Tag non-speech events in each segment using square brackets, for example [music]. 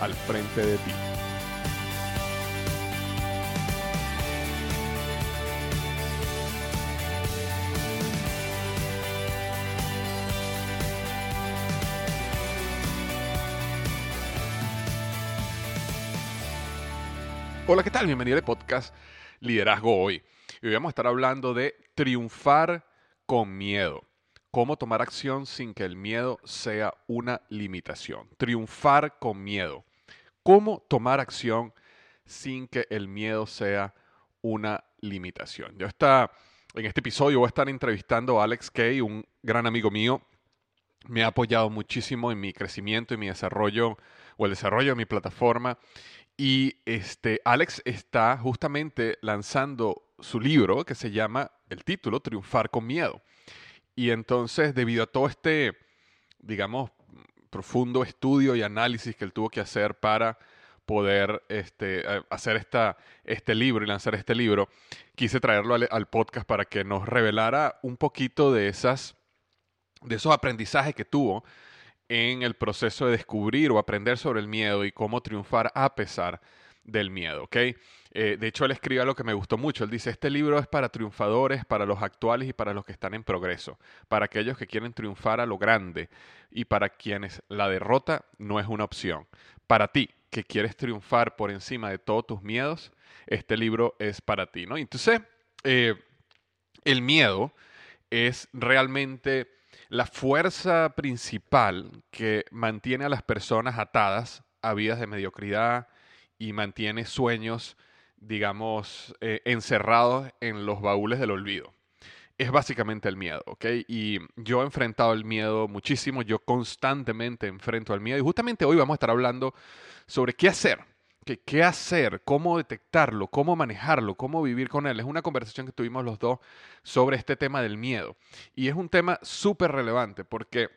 al frente de ti. Hola, ¿qué tal? Bienvenido al podcast Liderazgo Hoy. Hoy vamos a estar hablando de triunfar con miedo. Cómo tomar acción sin que el miedo sea una limitación. Triunfar con miedo. Cómo tomar acción sin que el miedo sea una limitación. Yo está, en este episodio voy a estar entrevistando a Alex Kay, un gran amigo mío. Me ha apoyado muchísimo en mi crecimiento y mi desarrollo o el desarrollo de mi plataforma y este, Alex está justamente lanzando su libro que se llama, el título, Triunfar con Miedo. Y entonces, debido a todo este, digamos, profundo estudio y análisis que él tuvo que hacer para poder este, hacer esta, este libro y lanzar este libro, quise traerlo al, al, podcast para que nos revelara un poquito de, esas, de esos aprendizajes que tuvo en el proceso de descubrir o aprender sobre el miedo y cómo triunfar a pesar del miedo, ¿ok? Eh, de hecho, él escribe algo que me gustó mucho. Él dice, este libro es para triunfadores, para los actuales y para los que están en progreso, para aquellos que quieren triunfar a lo grande y para quienes la derrota no es una opción. Para ti, que quieres triunfar por encima de todos tus miedos, este libro es para ti, ¿no? Entonces, eh, el miedo es realmente la fuerza principal que mantiene a las personas atadas a vidas de mediocridad y mantiene sueños, digamos, eh, encerrados en los baúles del olvido. Es básicamente el miedo, ¿ok? Y yo he enfrentado el miedo muchísimo, yo constantemente enfrento al miedo y justamente hoy vamos a estar hablando sobre qué hacer qué hacer, cómo detectarlo, cómo manejarlo, cómo vivir con él. Es una conversación que tuvimos los dos sobre este tema del miedo. Y es un tema súper relevante porque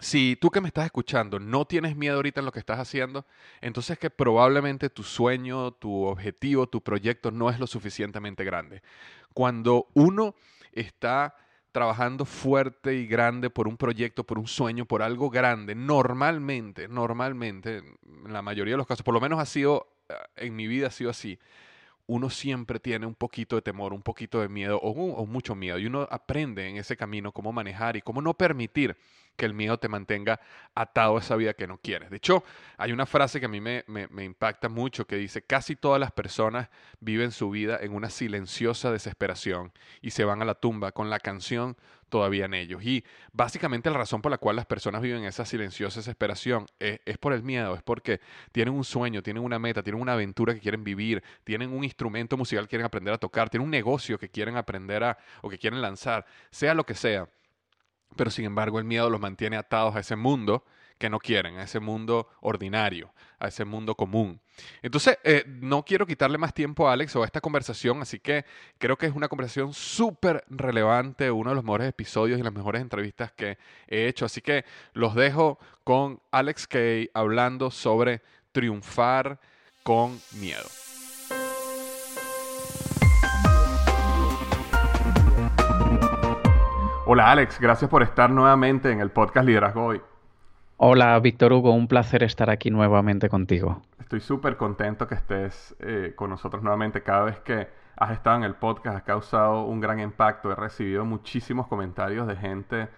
si tú que me estás escuchando no tienes miedo ahorita en lo que estás haciendo, entonces que probablemente tu sueño, tu objetivo, tu proyecto no es lo suficientemente grande. Cuando uno está trabajando fuerte y grande por un proyecto, por un sueño, por algo grande, normalmente, normalmente, en la mayoría de los casos, por lo menos ha sido, eh, en mi vida ha sido así, uno siempre tiene un poquito de temor, un poquito de miedo o, o mucho miedo y uno aprende en ese camino cómo manejar y cómo no permitir que el miedo te mantenga atado a esa vida que no quieres. De hecho, hay una frase que a mí me, impacta mucho que dice, casi todas las personas viven su vida en una silenciosa desesperación y se van a la tumba con la canción, todavía en ellos. Y básicamente la razón por la cual las personas viven esa silenciosa desesperación es, es, por el miedo, es porque tienen un sueño, tienen una meta, tienen una aventura que quieren vivir, tienen un instrumento musical que quieren aprender a tocar, tienen un negocio que quieren aprender a o que quieren lanzar, sea lo que sea. Pero sin embargo el miedo los mantiene atados a ese mundo que no quieren, a ese mundo ordinario, a ese mundo común. Entonces, eh, no quiero quitarle más tiempo a Alex o a esta conversación, así que creo que es una conversación súper relevante, uno de los mejores episodios y las mejores entrevistas que he hecho. Así que los dejo con Alex Kay hablando sobre triunfar con miedo. Hola Alex, gracias por estar nuevamente en el podcast Liderazgo Hoy. Hola, Víctor Hugo, un placer estar aquí nuevamente contigo. Estoy súper contento que estés eh, con nosotros nuevamente. Cada vez que has estado en el podcast has causado un gran impacto. He recibido muchísimos comentarios de gente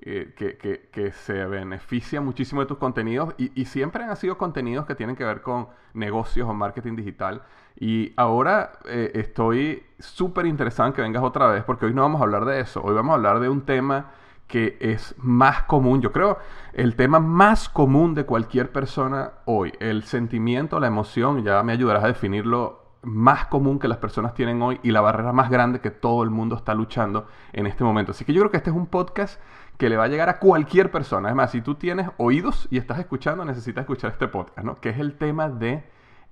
eh, que, se beneficia muchísimo de tus contenidos y, siempre han sido contenidos que tienen que ver con negocios o marketing digital. Y ahora eh, estoy súper interesado en que vengas otra vez porque hoy no vamos a hablar de eso. Hoy vamos a hablar de un tema que es más común, yo creo, el tema más común de cualquier persona hoy, el sentimiento, la emoción, ya me ayudarás a definirlo, más común que las personas tienen hoy y la barrera más grande que todo el mundo está luchando en este momento. Así que yo creo que este es un podcast que le va a llegar a cualquier persona. Es más, si tú tienes oídos y estás escuchando, necesitas escuchar este podcast, ¿no? Que es el tema de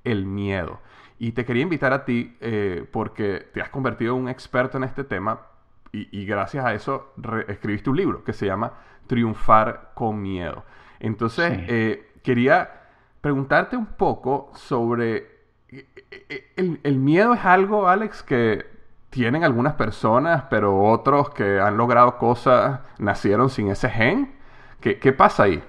el miedo. Y te quería invitar a ti, eh, porque te has convertido en un experto en este tema, y, gracias a eso escribiste un libro que se llama Triunfar con Miedo. Entonces, eh, quería preguntarte un poco sobre... Eh, el, el, miedo es algo, Alex, que tienen algunas personas, pero otros que han logrado cosas nacieron sin ese gen. ¿Qué, qué pasa ahí?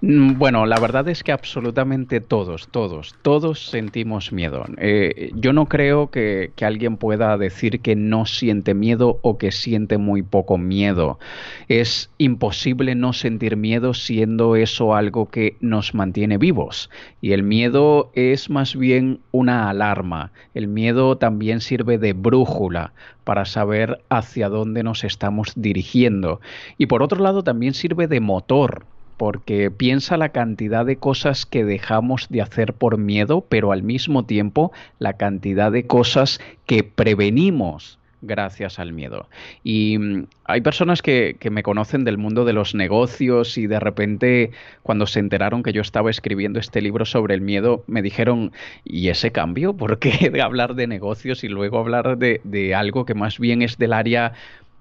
Mm, bueno, la verdad es que absolutamente todos, todos, todos sentimos miedo. Eh, yo no creo que, alguien pueda decir que no siente miedo o que siente muy poco miedo. Es imposible no sentir miedo siendo eso algo que nos mantiene vivos. Y el miedo es más bien una alarma. El miedo también sirve de brújula para saber hacia dónde nos estamos dirigiendo. Y por otro lado también sirve de motor porque piensa la cantidad de cosas que dejamos de hacer por miedo, pero al mismo tiempo la cantidad de cosas que prevenimos gracias al miedo. Y mm, hay personas que, me conocen del mundo de los negocios y de repente cuando se enteraron que yo estaba escribiendo este libro sobre el miedo, me dijeron, ¿y ese cambio? ¿Por qué [laughs] de hablar de negocios y luego hablar de, de algo que más bien es del área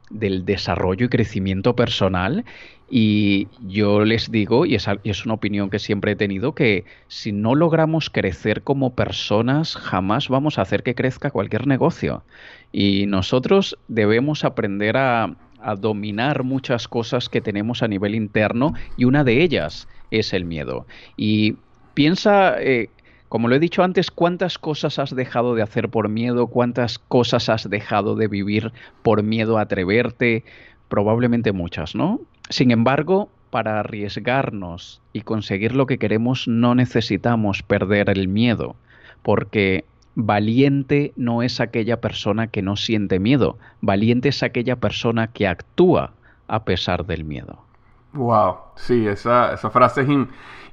del desarrollo y crecimiento personal y yo les digo, y es, una opinión que siempre he tenido, que si no logramos crecer como personas, jamás vamos a hacer que crezca cualquier negocio. Y nosotros debemos aprender a, dominar muchas cosas que tenemos a nivel interno y una de ellas es el miedo. Y piensa... Eh, como lo he dicho antes, ¿cuántas cosas has dejado de hacer por miedo? ¿Cuántas cosas has dejado de vivir por miedo a atreverte? Probablemente muchas, ¿no? Sin embargo, para arriesgarnos y conseguir lo que queremos no necesitamos perder el miedo, porque valiente no es aquella persona que no siente miedo, valiente es aquella persona que actúa a pesar del miedo. Wow, sí, esa, esa frase es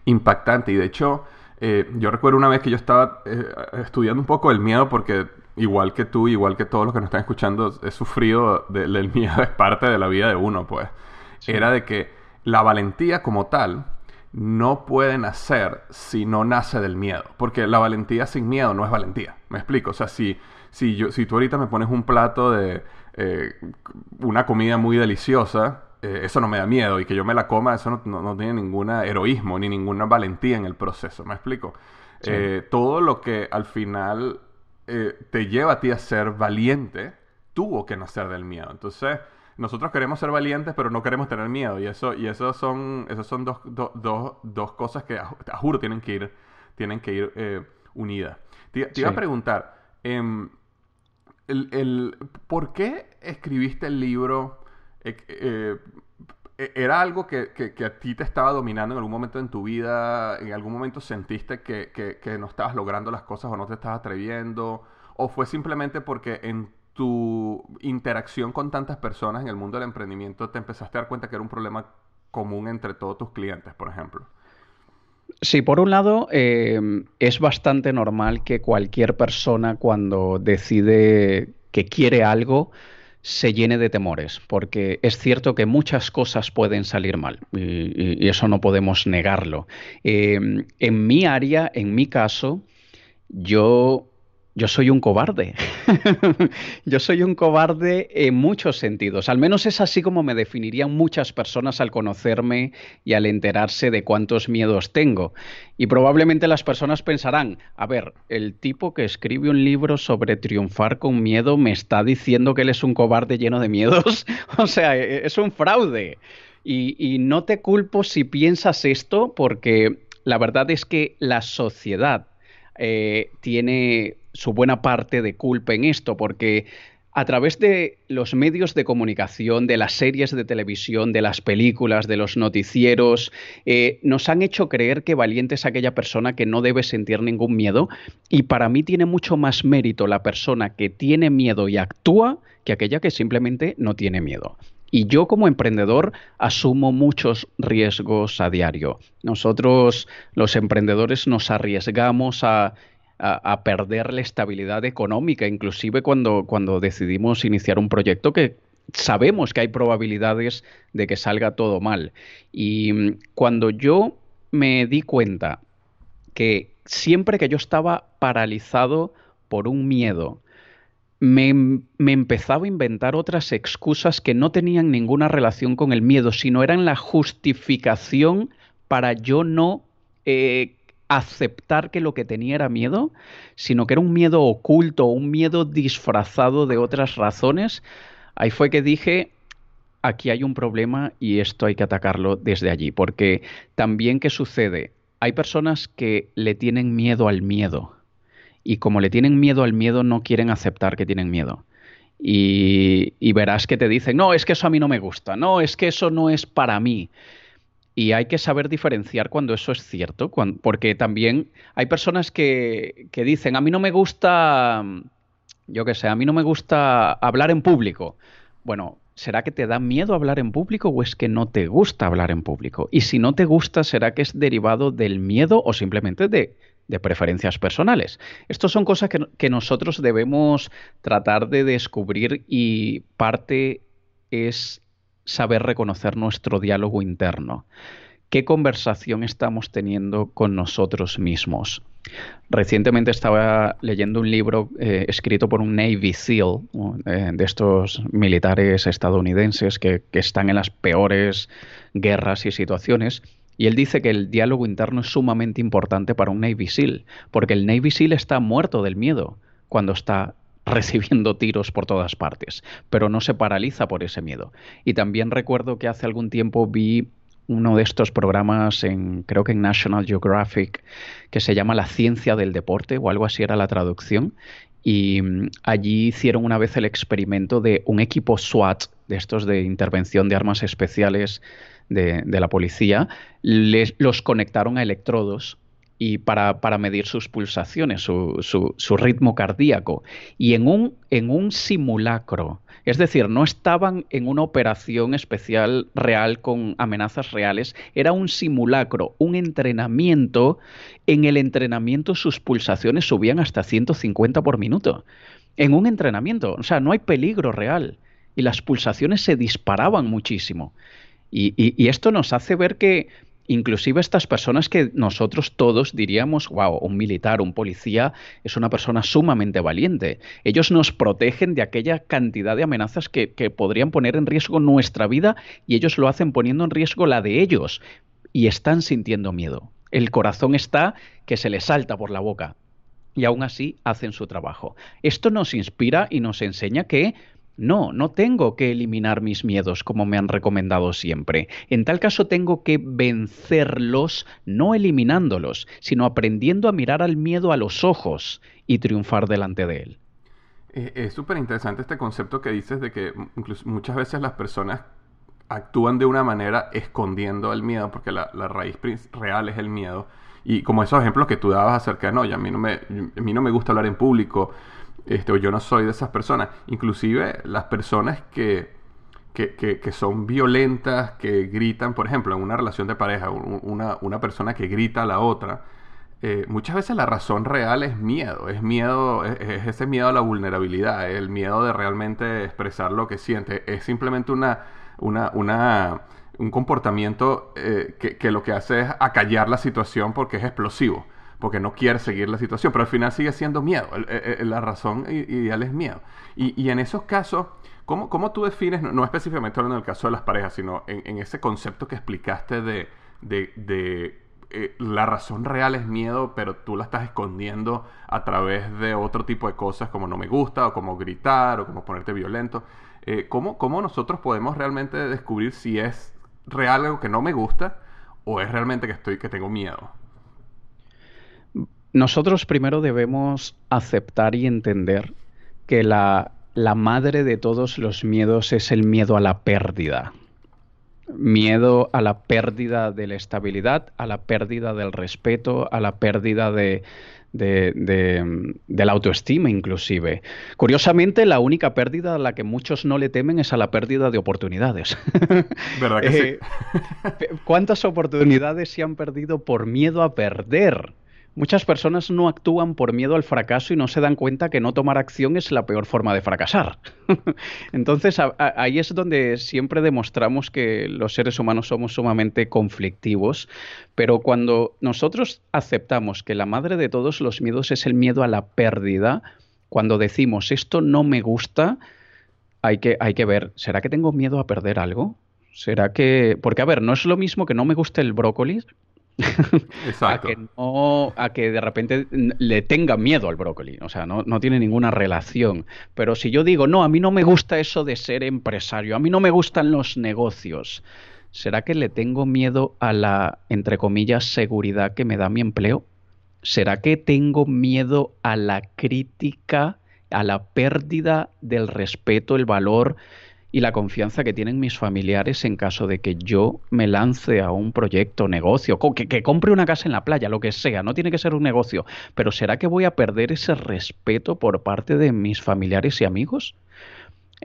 impactante y de hecho eh, yo recuerdo una vez que yo estaba eh, estudiando un poco el miedo porque igual que tú, igual que todos los que nos están escuchando, he sufrido del miedo, es parte de la vida de uno, pues era de que la valentía como tal no puede nacer si no nace del miedo. Porque la valentía sin miedo no es valentía. ¿Me explico? O sea, si, si, yo, si tú ahorita me pones un plato de eh, una comida muy deliciosa, eh, eso no me da miedo. Y que yo me la coma, eso no, tiene ningún heroísmo ni ninguna valentía en el proceso. ¿Me explico? Eh, todo lo que al final te lleva a ti a ser valiente tuvo que nacer del miedo. Entonces nosotros queremos ser valientes, pero no queremos tener miedo. Y eso, y eso son, esos son dos, dos, cosas que, te juro, tienen que ir, tienen que ir eh, unidas. Te, iba a preguntar, em, el, ¿por qué escribiste el libro? Eh, eh, ¿Era algo que, que, a ti te estaba dominando en algún momento en tu vida? ¿En algún momento sentiste que, no estabas logrando las cosas o no te estabas atreviendo? ¿O fue simplemente porque en tu interacción con tantas personas en el mundo del emprendimiento te empezaste a dar cuenta que era un problema común entre todos tus clientes, por ejemplo? Sí, por un lado, em, es bastante normal que cualquier persona cuando decide que quiere algo, se llene de temores, porque es cierto que muchas cosas pueden salir mal y, eso no podemos negarlo. Em, en mi área, en mi caso, yo yo soy un cobarde. [laughs] yo soy un cobarde en muchos sentidos. Al menos es así como me definirían muchas personas al conocerme y al enterarse de cuántos miedos tengo. Y probablemente las personas pensarán, a ver, el tipo que escribe un libro sobre triunfar con miedo me está diciendo que él es un cobarde lleno de miedos. [laughs] o sea, e-, es un fraude. Y, y no te culpo si piensas esto porque la verdad es que la sociedad eh, tiene su buena parte de culpa en esto, porque a través de los medios de comunicación, de las series de televisión, de las películas, de los noticieros, eh, nos han hecho creer que valiente es aquella persona que no debe sentir ningún miedo. Y para mí tiene mucho más mérito la persona que tiene miedo y actúa que aquella que simplemente no tiene miedo. Y yo como emprendedor asumo muchos riesgos a diario. Nosotros los emprendedores nos arriesgamos a, perder la estabilidad económica, inclusive cuando, cuando decidimos iniciar un proyecto que sabemos que hay probabilidades de que salga todo mal. Y mm, cuando yo me di cuenta que siempre que yo estaba paralizado por un miedo, me, empezaba a inventar otras excusas que no tenían ninguna relación con el miedo, sino eran la justificación para yo no eh, aceptar que lo que tenía era miedo, sino que era un miedo oculto, un miedo disfrazado de otras razones. Ahí fue que dije, aquí hay un problema y esto hay que atacarlo desde allí, porque también qué sucede, hay personas que le tienen miedo al miedo y como le tienen miedo al miedo, no quieren aceptar que tienen miedo. Y, verás que te dicen, no, es que eso a mí no me gusta, no, es que eso no es para mí. Y hay que saber diferenciar cuando eso es cierto, porque también hay personas que, que, dicen, a mí no me gusta, yo qué sé, a mí no me gusta hablar en público. Bueno, ¿será que te da miedo hablar en público o es que no te gusta hablar en público? Y si no te gusta, ¿será que es derivado del miedo o simplemente de de preferencias personales. Estas son cosas que, nosotros debemos tratar de descubrir y parte es saber reconocer nuestro diálogo interno. ¿Qué conversación estamos teniendo con nosotros mismos? Recientemente estaba leyendo un libro eh, escrito por un Navy SEAL, eh, de estos militares estadounidenses que, que están en las peores guerras y situaciones, y él dice que el diálogo interno es sumamente importante para un Navy SEAL, porque el Navy SEAL está muerto del miedo cuando está recibiendo tiros por todas partes, pero no se paraliza por ese miedo. Y también recuerdo que hace algún tiempo vi uno de estos programas en creo que en National Geographic que se llama La ciencia del deporte o algo así era la traducción y mm, allí hicieron una vez el experimento de un equipo SWAT de estos de intervención de armas especiales de, la policía, les, los conectaron a electrodos y para, para medir sus pulsaciones, su, su, ritmo cardíaco. Y en un, en un simulacro, es decir, no estaban en una operación especial real con amenazas reales, era un simulacro, un entrenamiento. En el entrenamiento sus pulsaciones subían hasta 150 por minuto. En un entrenamiento, o sea, no hay peligro real. Y las pulsaciones se disparaban muchísimo. Y, esto nos hace ver que inclusive estas personas que nosotros todos diríamos, wow, un militar, un policía es una persona sumamente valiente. Ellos nos protegen de aquella cantidad de amenazas que, que podrían poner en riesgo nuestra vida y ellos lo hacen poniendo en riesgo la de ellos y están sintiendo miedo. El corazón está que se les salta por la boca y aún así hacen su trabajo. Esto nos inspira y nos enseña que no, no tengo que eliminar mis miedos como me han recomendado siempre. En tal caso tengo que vencerlos no eliminándolos, sino aprendiendo a mirar al miedo a los ojos y triunfar delante de él. Eh, es súper interesante este concepto que dices de que muchas veces las personas actúan de una manera escondiendo el miedo, porque la, raíz real es el miedo. Y como esos ejemplos que tú dabas acerca de, no, a mí no me, a mí no me gusta hablar en público, este, o yo no soy de esas personas. Inclusive las personas que, que, que, son violentas, que gritan, por ejemplo, en una relación de pareja, una, una persona que grita a la otra, eh, muchas veces la razón real es miedo, es miedo, es, ese miedo a la vulnerabilidad, el miedo de realmente expresar lo que siente, es simplemente una, una, una un comportamiento eh, que, que, lo que hace es acallar la situación porque es explosivo, porque no quiere seguir la situación, pero al final sigue siendo miedo, la razón ideal es miedo. Y, en esos casos, ¿cómo, ¿cómo, tú defines, no, específicamente hablando del caso de las parejas, sino en, ese concepto que explicaste de, eh, la razón real es miedo, pero tú la estás escondiendo a través de otro tipo de cosas como no me gusta, o como gritar, o como ponerte violento. Eh, ¿cómo, nosotros podemos realmente descubrir si es real algo que no me gusta o es realmente que estoy que tengo miedo? Nosotros primero debemos aceptar y entender que la madre de todos los miedos es el miedo a la pérdida miedo a la pérdida de la estabilidad, a la pérdida del respeto, a la pérdida de, la autoestima inclusive. Curiosamente, la única pérdida a la que muchos no le temen es a la pérdida de oportunidades. [laughs] ¿Verdad que sí? Eh, ¿Cuántas oportunidades se han perdido por miedo a perder? Muchas personas no actúan por miedo al fracaso y no se dan cuenta que no tomar acción es la peor forma de fracasar. [laughs] Entonces ahí es donde siempre demostramos que los seres humanos somos sumamente conflictivos, pero cuando nosotros aceptamos que la madre de todos los miedos es el miedo a la pérdida, cuando decimos esto no me gusta, hay que, hay que ver, ¿será que tengo miedo a perder algo? ¿Será que.? Porque, a ver, no es lo mismo que no me guste el brócoli A, que no, a que de repente le tenga miedo al brócoli. O sea, no, no, tiene ninguna relación. Pero si yo digo, no, a mí no me gusta eso de ser empresario, a mí no me gustan los negocios, ¿será que le tengo miedo a la, entre comillas, seguridad que me da mi empleo? ¿Será que tengo miedo a la crítica, a la pérdida del respeto, el valor? Y la confianza que tienen mis familiares en caso de que yo me lance a un proyecto, negocio, que, compre una casa en la playa, lo que sea, no tiene que ser un negocio, pero ¿será que voy a perder ese respeto por parte de mis familiares y amigos?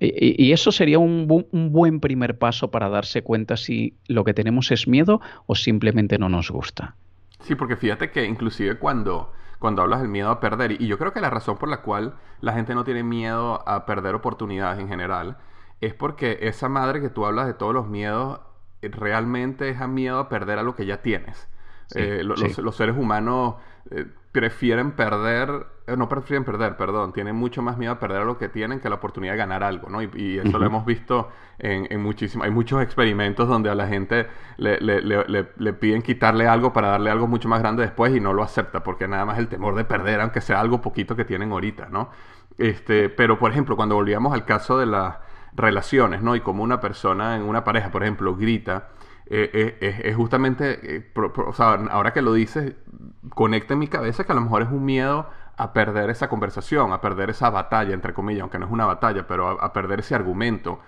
Y, eso sería un, un, buen primer paso para darse cuenta si lo que tenemos es miedo o simplemente no nos gusta. Sí, porque fíjate que inclusive cuando, cuando hablas del miedo a perder, y yo creo que la razón por la cual la gente no tiene miedo a perder oportunidades en general, es porque esa madre que tú hablas de todos los miedos eh, realmente es a miedo a perder a lo que ya tienes. Eh, los, seres humanos eh, prefieren perder, no prefieren perder, perdón, tienen mucho más miedo a perder a lo que tienen que a la oportunidad de ganar algo, ¿no? Y, eso lo hemos visto en, en muchísimos, hay muchos experimentos donde a la gente le, le, le, le, piden quitarle algo para darle algo mucho más grande después y no lo acepta, porque nada más el temor de perder, aunque sea algo poquito que tienen ahorita, ¿no? Este, pero, por ejemplo, cuando volvíamos al caso de la relaciones, ¿no? Y como una persona en una pareja, por ejemplo, grita, eh, eh, es justamente, eh, o sea, ahora que lo dices, conecta en mi cabeza que a lo mejor es un miedo a perder esa conversación, a perder esa batalla, entre comillas, aunque no es una batalla, pero a, perder ese argumento,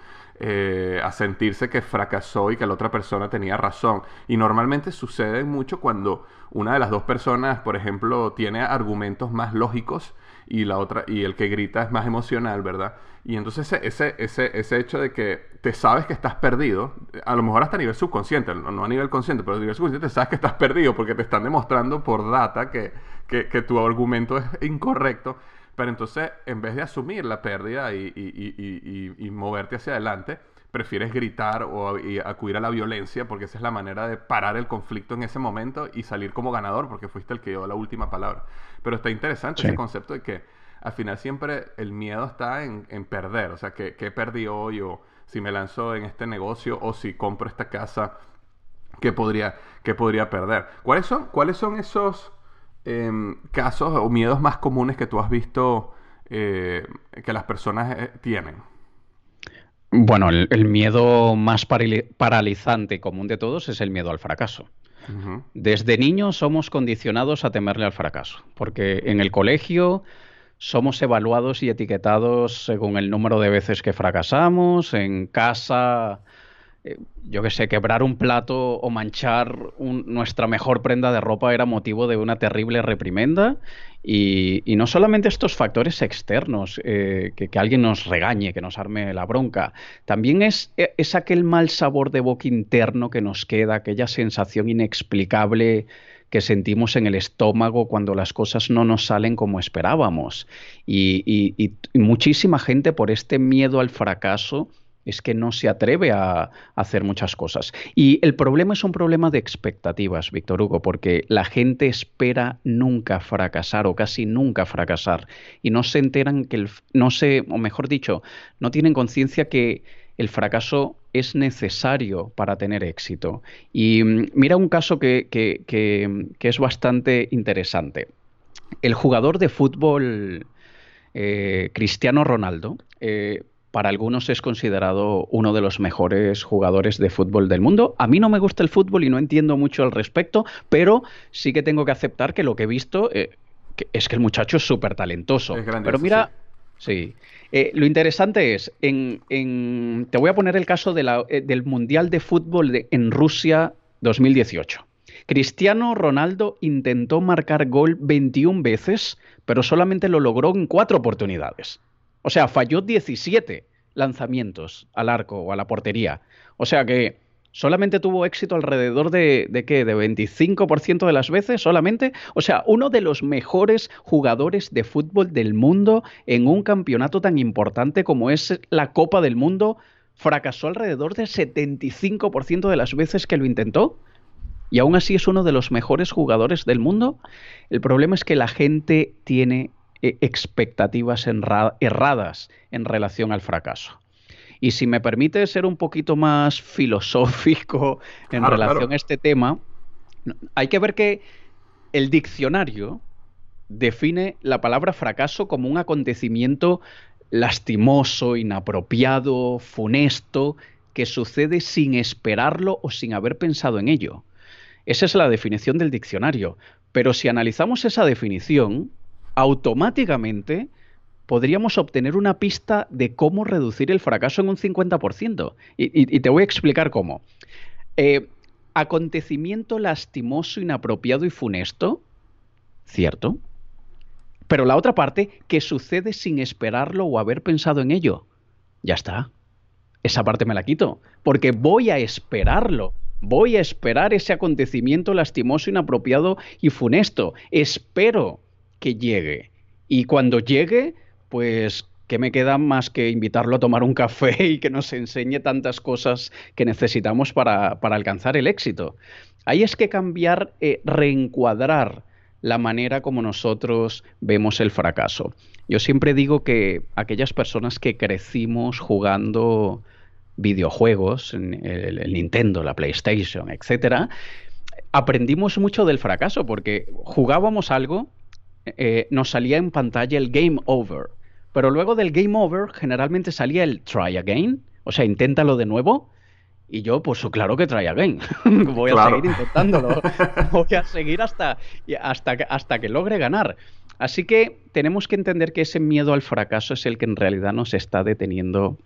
a sentirse que fracasó y que la otra persona tenía razón. Y normalmente sucede mucho cuando una de las dos personas, por ejemplo, tiene argumentos más lógicos y la otra y el que grita es más emocional, ¿verdad? Y entonces ese, ese, ese hecho de que te sabes que estás perdido, a lo mejor hasta a nivel subconsciente, no a nivel consciente, pero a nivel subconsciente te sabes que estás perdido porque te están demostrando por data que, que, que tu argumento es incorrecto. Pero entonces, en vez de asumir la pérdida y, y, y, y moverte hacia adelante, prefieres gritar o acudir a la violencia porque esa es la manera de parar el conflicto en ese momento y salir como ganador porque fuiste el que dio la última palabra. Pero está interesante ese concepto de que al final siempre el miedo está en, perder, o sea, que, que perdí hoy o si me lanzo en este negocio o si compro esta casa, ¿qué podría, qué podría perder? ¿Cuáles son, cuáles son esos em, casos o miedos más comunes que tú has visto eh, que las personas eh, tienen? Bueno, el, miedo más paralizante y común de todos es el miedo al fracaso. Desde niños somos condicionados a temerle al fracaso, porque en el colegio somos evaluados y etiquetados según el número de veces que fracasamos, en casa eh, yo qué sé, quebrar un plato o manchar nuestra mejor prenda de ropa era motivo de una terrible reprimenda. Y, no solamente estos factores externos, eh, que, alguien nos regañe, que nos arme la bronca, también es, e, es aquel mal sabor de boca interno que nos queda, aquella sensación inexplicable que sentimos en el estómago cuando las cosas no nos salen como esperábamos. y muchísima gente por este miedo al fracaso es que no se atreve a, hacer muchas cosas. Y el problema es un problema de expectativas, Víctor Hugo, porque la gente espera nunca fracasar o casi nunca fracasar y no se enteran que el, no sé, o mejor dicho, no tienen conciencia que el fracaso es necesario para tener éxito. Y mm, mira un caso que, es bastante interesante. El jugador de fútbol eh, Cristiano Ronaldo eh, para algunos es considerado uno de los mejores jugadores de fútbol del mundo. A mí no me gusta el fútbol y no entiendo mucho al respecto, pero sí que tengo que aceptar que lo que he visto eh, es que el muchacho es súper talentoso. pero mira, sí. Eh, lo interesante es, en, te voy a poner el caso eh, del Mundial de Fútbol en Rusia 2018. Cristiano Ronaldo intentó marcar gol 21 veces, pero solamente lo logró en cuatro oportunidades. O sea, falló 17 lanzamientos al arco o a la portería. O sea que solamente tuvo éxito alrededor de, de qué, de 25% de las veces solamente. O sea, uno de los mejores jugadores de fútbol del mundo en un campeonato tan importante como es la Copa del Mundo, fracasó alrededor del 75% de las veces que lo intentó. Y aún así es uno de los mejores jugadores del mundo. El problema es que la gente tiene e, expectativas erradas en relación al fracaso. Y si me permite ser un poquito más filosófico en relación a este tema, hay que ver que el diccionario define la palabra fracaso como un acontecimiento lastimoso, inapropiado, funesto, que sucede sin esperarlo o sin haber pensado en ello. Esa es la definición del diccionario. Pero si analizamos esa definición, automáticamente podríamos obtener una pista de cómo reducir el fracaso en un 50%. Y, te voy a explicar cómo. Eh, acontecimiento lastimoso, inapropiado y funesto, cierto. Pero la otra parte, que sucede sin esperarlo o haber pensado en ello. Ya está. Esa parte me la quito. Porque voy a esperarlo. Voy a esperar ese acontecimiento lastimoso, inapropiado y funesto. Espero que llegue. Y cuando llegue, pues ¿qué me queda más que invitarlo a tomar un café [laughs] y que nos enseñe tantas cosas que necesitamos para, alcanzar el éxito? Ahí es que cambiar, eh, reencuadrar la manera como nosotros vemos el fracaso. Yo siempre digo que aquellas personas que crecimos jugando videojuegos, en el, Nintendo, la PlayStation, etcétera, aprendimos mucho del fracaso porque jugábamos algo eh, nos salía en pantalla el game over. Pero luego del game over generalmente salía el try again, o sea, inténtalo de nuevo. Y yo, pues claro que try again. [laughs] Voy a seguir intentándolo. [laughs] Voy a seguir hasta, hasta, hasta que logre ganar. Así que tenemos que entender que ese miedo al fracaso es el que en realidad nos está deteniendo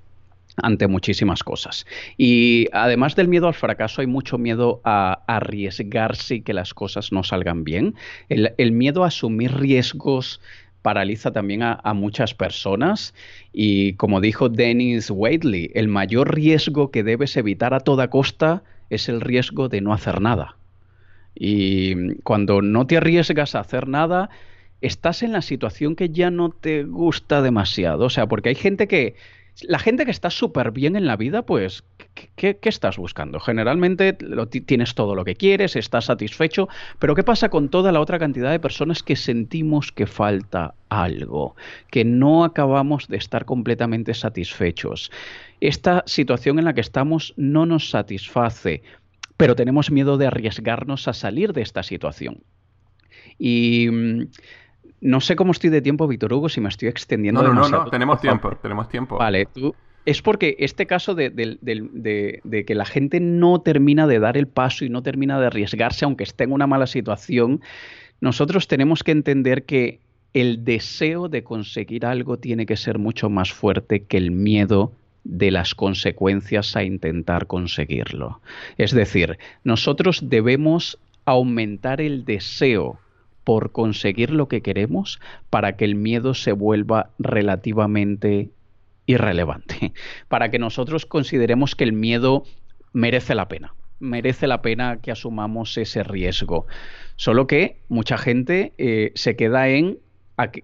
ante muchísimas cosas. Y además del miedo al fracaso, hay mucho miedo a arriesgarse y que las cosas no salgan bien. El, miedo a asumir riesgos paraliza también a, muchas personas y como dijo Dennis Waitley, el mayor riesgo que debes evitar a toda costa es el riesgo de no hacer nada. Y cuando no te arriesgas a hacer nada, estás en la situación que ya no te gusta demasiado. O sea, porque hay gente que, la gente que está súper bien en la vida, pues, ¿qué, estás buscando? Generalmente tienes todo lo que quieres, estás satisfecho, pero ¿qué pasa con toda la otra cantidad de personas que sentimos que falta algo, que no acabamos de estar completamente satisfechos? Esta situación en la que estamos no nos satisface, pero tenemos miedo de arriesgarnos a salir de esta situación. Y mm, no sé cómo estoy de tiempo, Víctor Hugo, si me estoy extendiendo no, no, No, no, tenemos tiempo, tenemos tiempo. Vale, tú... Es porque este caso de, que la gente no termina de dar el paso y no termina de arriesgarse, aunque esté en una mala situación, nosotros tenemos que entender que el deseo de conseguir algo tiene que ser mucho más fuerte que el miedo de las consecuencias a intentar conseguirlo. Es decir, nosotros debemos aumentar el deseo por conseguir lo que queremos para que el miedo se vuelva relativamente irrelevante, [laughs] para que nosotros consideremos que el miedo merece la pena, merece la pena que asumamos ese riesgo. Solo que mucha gente eh, se queda en,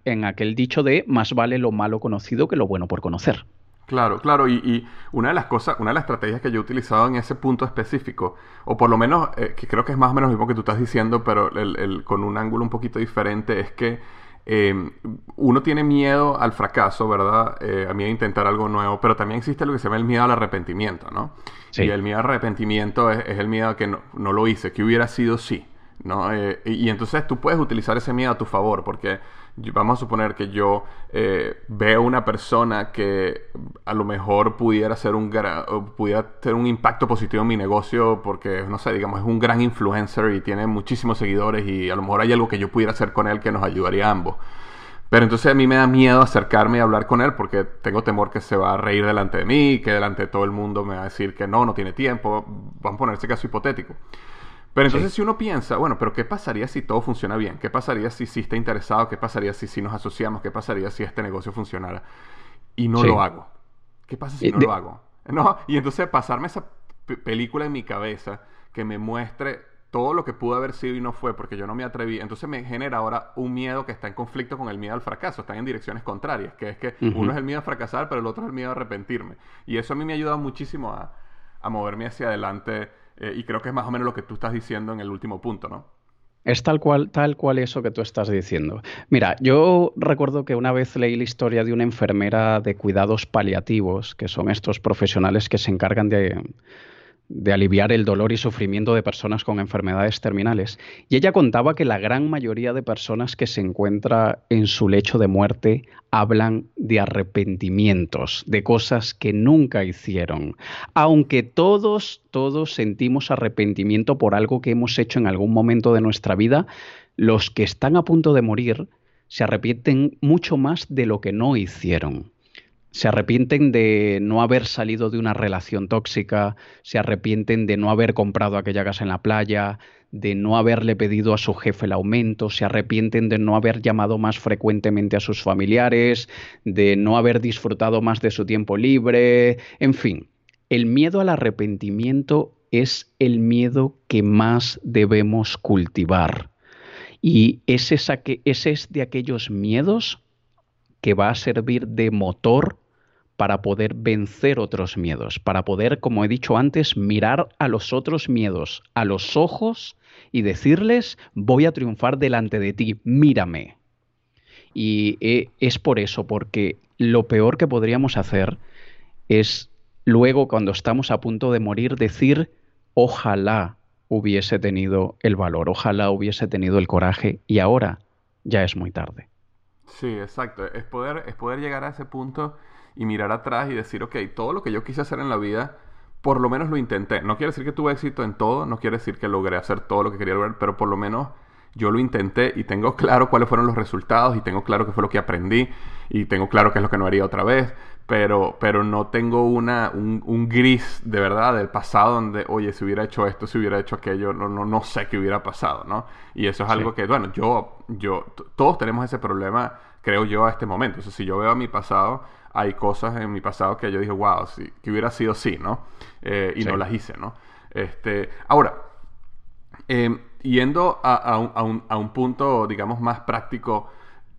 en aquel dicho de más vale lo malo conocido que lo bueno por conocer. Claro, claro, y, una de las cosas, una de las estrategias que yo he utilizado en ese punto específico, o por lo menos, eh, que creo que es más o menos lo mismo que tú estás diciendo, pero con un ángulo un poquito diferente, es que em, uno tiene miedo al fracaso, ¿verdad? Eh, a mí a intentar algo nuevo, pero también existe lo que se llama el miedo al arrepentimiento, ¿no? Y el miedo al arrepentimiento es, el miedo a que no, no, lo hice, que hubiera sido sí, ¿no? Eh, y entonces tú puedes utilizar ese miedo a tu favor, porque vamos a suponer que yo eh, veo una persona que a lo mejor pudiera ser un pudiera tener un impacto positivo en mi negocio porque no sé digamos es un gran influencer y tiene muchísimos seguidores y a lo mejor hay algo que yo pudiera hacer con él que nos ayudaría a ambos pero entonces a mí me da miedo acercarme y hablar con él porque tengo temor que se va a reír delante de mí, que delante de todo el mundo me va a decir que no, no tiene tiempo. Vamos a poner caso hipotético. Pero entonces si uno piensa, bueno, pero ¿qué pasaría si todo funciona bien? ¿Qué pasaría si sí está interesado? ¿Qué pasaría si, si nos asociamos? ¿Qué pasaría si este negocio funcionara? Y no lo hago. ¿Qué pasa si no lo hago? No, y entonces pasarme esa película en mi cabeza que me muestre todo lo que pudo haber sido y no fue porque yo no me atreví. Entonces me genera ahora un miedo que está en conflicto con el miedo al fracaso. Están en direcciones contrarias, que es que uno es el miedo a fracasar, pero el otro es el miedo a arrepentirme. Y eso a mí me ha ayudado muchísimo a, a moverme hacia adelante eh, y creo que es más o menos lo que tú estás diciendo en el último punto, ¿no? Es tal cual, tal cual eso que tú estás diciendo. Mira, yo recuerdo que una vez leí la historia de una enfermera de cuidados paliativos, que son estos profesionales que se encargan de, de aliviar el dolor y sufrimiento de personas con enfermedades terminales. Y ella contaba que la gran mayoría de personas que se encuentra en su lecho de muerte hablan de arrepentimientos, de cosas que nunca hicieron. Aunque todos, todos sentimos arrepentimiento por algo que hemos hecho en algún momento de nuestra vida, los que están a punto de morir se arrepienten mucho más de lo que no hicieron se arrepienten de no haber salido de una relación tóxica, se arrepienten de no haber comprado aquella casa en la playa, de no haberle pedido a su jefe el aumento, se arrepienten de no haber llamado más frecuentemente a sus familiares, de no haber disfrutado más de su tiempo libre, en fin, el miedo al arrepentimiento es el miedo que más debemos cultivar. Y ese es de aquellos miedos que va a servir de motor para poder vencer otros miedos, para poder, como he dicho antes, mirar a los otros miedos a los ojos y decirles, voy a triunfar delante de ti, mírame. Y eh, es por eso, porque lo peor que podríamos hacer es luego, cuando estamos a punto de morir, decir, ojalá hubiese tenido el valor, ojalá hubiese tenido el coraje, y ahora ya es muy tarde. Sí, exacto. Es poder, es poder llegar a ese punto y mirar atrás y decir, ok, todo lo que yo quise hacer en la vida, por lo menos lo intenté. No quiere decir que tuve éxito en todo, no quiere decir que logré hacer todo lo que quería lograr, pero por lo menos yo lo intenté y tengo claro cuáles fueron los resultados y tengo claro qué fue lo que aprendí y tengo claro qué es lo que no haría otra vez, pero, pero no tengo una, un, gris de verdad del pasado donde, oye, si hubiera hecho esto, si hubiera hecho aquello, no, no, no sé qué hubiera pasado, ¿no? Y eso es algo que, bueno, yo, yo, todos tenemos ese problema, creo yo, a este momento. O sea, si yo veo a mi pasado, hay cosas en mi pasado que yo dije, wow, sí, que hubiera sido sí, ¿no? Eh, y no las hice, ¿no? Este, ahora, em, yendo a, un, punto, digamos, más práctico,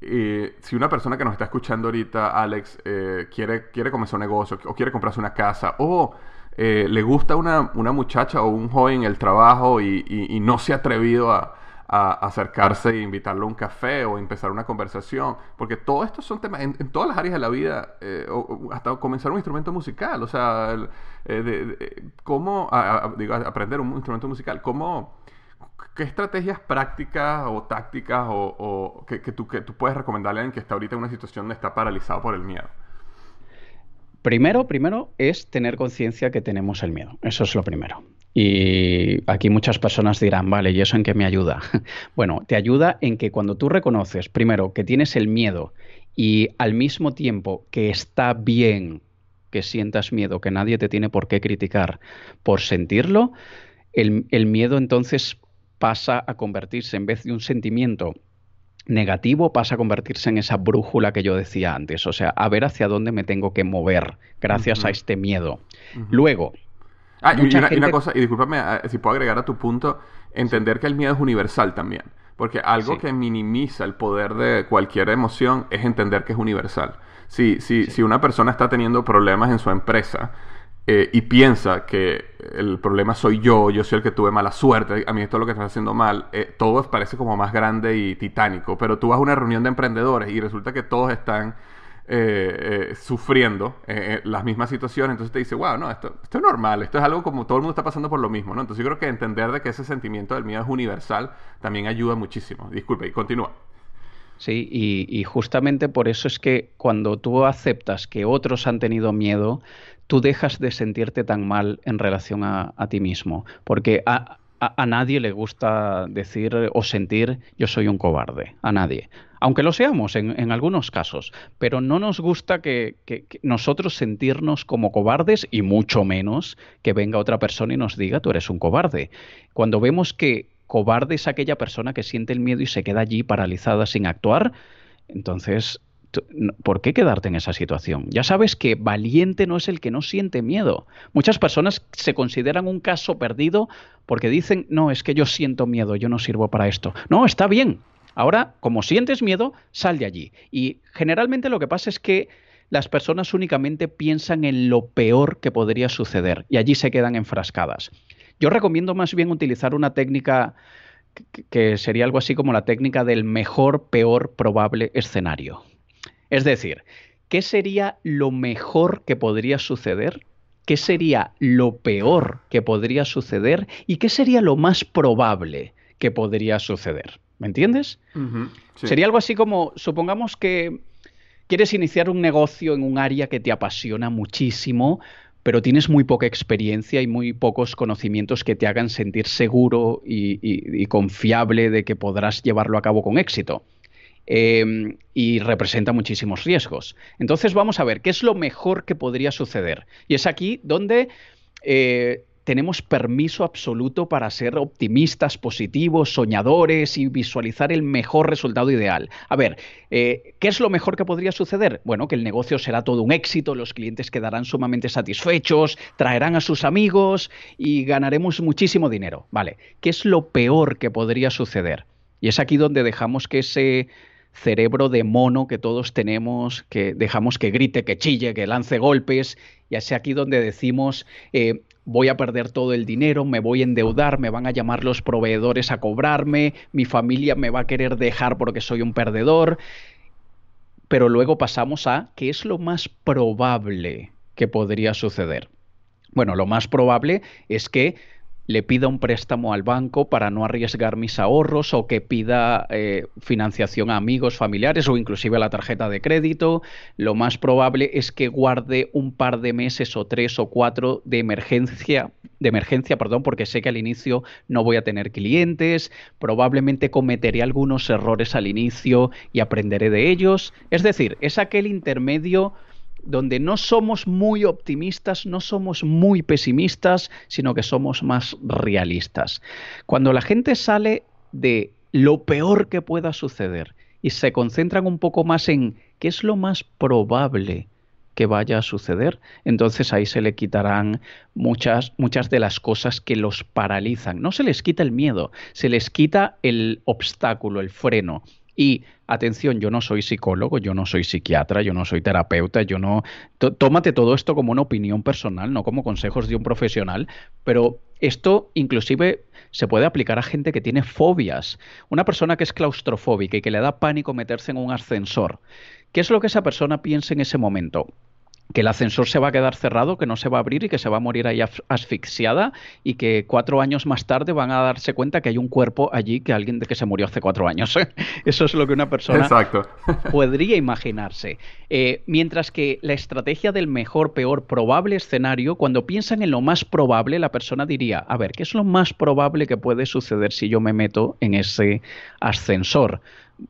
eh, si una persona que nos está escuchando ahorita, Alex, eh, quiere, quiere comenzar un negocio o quiere comprarse una casa o le gusta una, muchacha o un joven en el trabajo y no se ha atrevido a, a acercarse e invitarlo a un café o empezar una conversación, porque todo esto son temas en, todas las áreas de la vida, eh, o, hasta comenzar un instrumento musical, o sea, eh, cómo aprender un instrumento musical, cómo, qué estrategias prácticas o tácticas o, que, tú, que tú puedes recomendarle a alguien que está ahorita en una situación donde está paralizado por el miedo. Primero, primero es tener conciencia que tenemos el miedo. Eso es lo primero. Y aquí muchas personas dirán, vale, ¿y eso en qué me ayuda? [laughs] bueno, te ayuda en que cuando tú reconoces, primero, que tienes el miedo y al mismo tiempo que está bien que sientas miedo, que nadie te tiene por qué criticar por sentirlo, el, el miedo entonces pasa a convertirse, en vez de un sentimiento negativo pasa a convertirse en esa brújula que yo decía antes, o sea, a ver hacia dónde me tengo que mover gracias a este miedo. Luego... Ah, y una, cosa, y discúlpame ah, si puedo agregar a tu punto, entender que el miedo es universal también, porque algo que minimiza el poder de cualquier emoción es entender que es universal. Si, si, si una persona está teniendo problemas en su empresa, eh, y piensa que el problema soy yo, yo soy el que tuve mala suerte, a mí esto es lo que está haciendo mal, eh, todo parece como más grande y titánico, pero tú vas a una reunión de emprendedores y resulta que todos están eh, sufriendo las mismas situaciones, entonces te dice, wow, no, esto, esto, es normal, esto es algo como todo el mundo está pasando por lo mismo, ¿no? Entonces yo creo que entender de que ese sentimiento del miedo es universal también ayuda muchísimo. Disculpe, y continúa. Sí, y justamente por eso es que cuando tú aceptas que otros han tenido miedo, tú dejas de sentirte tan mal en relación a, ti mismo, porque a, nadie le gusta decir o sentir yo soy un cobarde, a nadie. Aunque lo seamos en, algunos casos, pero no nos gusta que, nosotros sentirnos como cobardes y mucho menos que venga otra persona y nos diga tú eres un cobarde. Cuando vemos que cobarde es aquella persona que siente el miedo y se queda allí paralizada sin actuar, entonces ¿por qué quedarte en esa situación? Ya sabes que valiente no es el que no siente miedo. Muchas personas se consideran un caso perdido porque dicen, no, es que yo siento miedo, yo no sirvo para esto. No, está bien. Ahora, como sientes miedo, sal de allí. Y generalmente lo que pasa es que las personas únicamente piensan en lo peor que podría suceder y allí se quedan enfrascadas. Yo recomiendo más bien utilizar una técnica que sería algo así como la técnica del mejor, peor, probable escenario. Es decir, ¿qué sería lo mejor que podría suceder? ¿Qué sería lo peor que podría suceder? ¿Y qué sería lo más probable que podría suceder? ¿Me entiendes? Sería algo así como, supongamos que quieres iniciar un negocio en un área que te apasiona muchísimo, pero tienes muy poca experiencia y muy pocos conocimientos que te hagan sentir seguro y, confiable de que podrás llevarlo a cabo con éxito. Em, y representa muchísimos riesgos. Entonces vamos a ver qué es lo mejor que podría suceder. Y es aquí donde eh, tenemos permiso absoluto para ser optimistas, positivos, soñadores y visualizar el mejor resultado ideal. A ver, eh, ¿qué es lo mejor que podría suceder? Bueno, que el negocio será todo un éxito, los clientes quedarán sumamente satisfechos, traerán a sus amigos y ganaremos muchísimo dinero. Vale, ¿qué es lo peor que podría suceder? Y es aquí donde dejamos que ese cerebro de mono que todos tenemos, que dejamos que grite, que chille, que lance golpes, y es aquí donde decimos, eh, voy a perder todo el dinero, me voy a endeudar, me van a llamar los proveedores a cobrarme, mi familia me va a querer dejar porque soy un perdedor. Pero luego pasamos a qué es lo más probable que podría suceder. Bueno, lo más probable es que le pida un préstamo al banco para no arriesgar mis ahorros o que pida eh, financiación a amigos, familiares o inclusive a la tarjeta de crédito. Lo más probable es que guarde un par de meses o tres o cuatro de emergencia, de emergencia, perdón, porque sé que al inicio no voy a tener clientes, probablemente cometeré algunos errores al inicio y aprenderé de ellos. Es decir, es aquel intermedio donde no somos muy optimistas, no somos muy pesimistas, sino que somos más realistas. Cuando la gente sale de lo peor que pueda suceder y se concentran un poco más en qué es lo más probable que vaya a suceder, entonces ahí se le quitarán muchas, muchas de las cosas que los paralizan. No se les quita el miedo, se les quita el obstáculo, el freno, y atención, yo no soy psicólogo, yo no soy psiquiatra, yo no soy terapeuta, yo no... Tómate todo esto como una opinión personal, no como consejos de un profesional, pero esto inclusive se puede aplicar a gente que tiene fobias. Una persona que es claustrofóbica y que le da pánico meterse en un ascensor. ¿Qué es lo que esa persona piensa en ese momento? Que el ascensor se va a quedar cerrado, que no se va a abrir y que se va a morir ahí asfixiada y que cuatro años más tarde van a darse cuenta que hay un cuerpo allí que alguien de que se murió hace cuatro años. [laughs] Eso es lo que una persona [laughs] podría imaginarse. Eh, mientras que la estrategia del mejor, peor, probable escenario, cuando piensan en lo más probable, la persona diría, a ver, ¿qué es lo más probable que puede suceder si yo me meto en ese ascensor?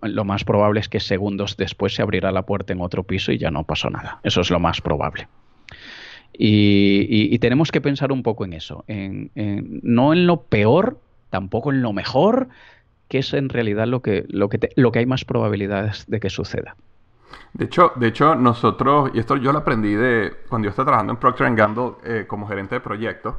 Lo más probable es que segundos después se abrirá la puerta en otro piso y ya no pasó nada. Eso es lo más probable. Y, tenemos que pensar un poco en eso, en, no en lo peor, tampoco en lo mejor, que es en realidad lo que, lo que, lo que hay más probabilidades de que suceda. De hecho, de hecho, nosotros, y esto yo lo aprendí de cuando yo estaba trabajando en Procter Gamble eh, como gerente de proyectos,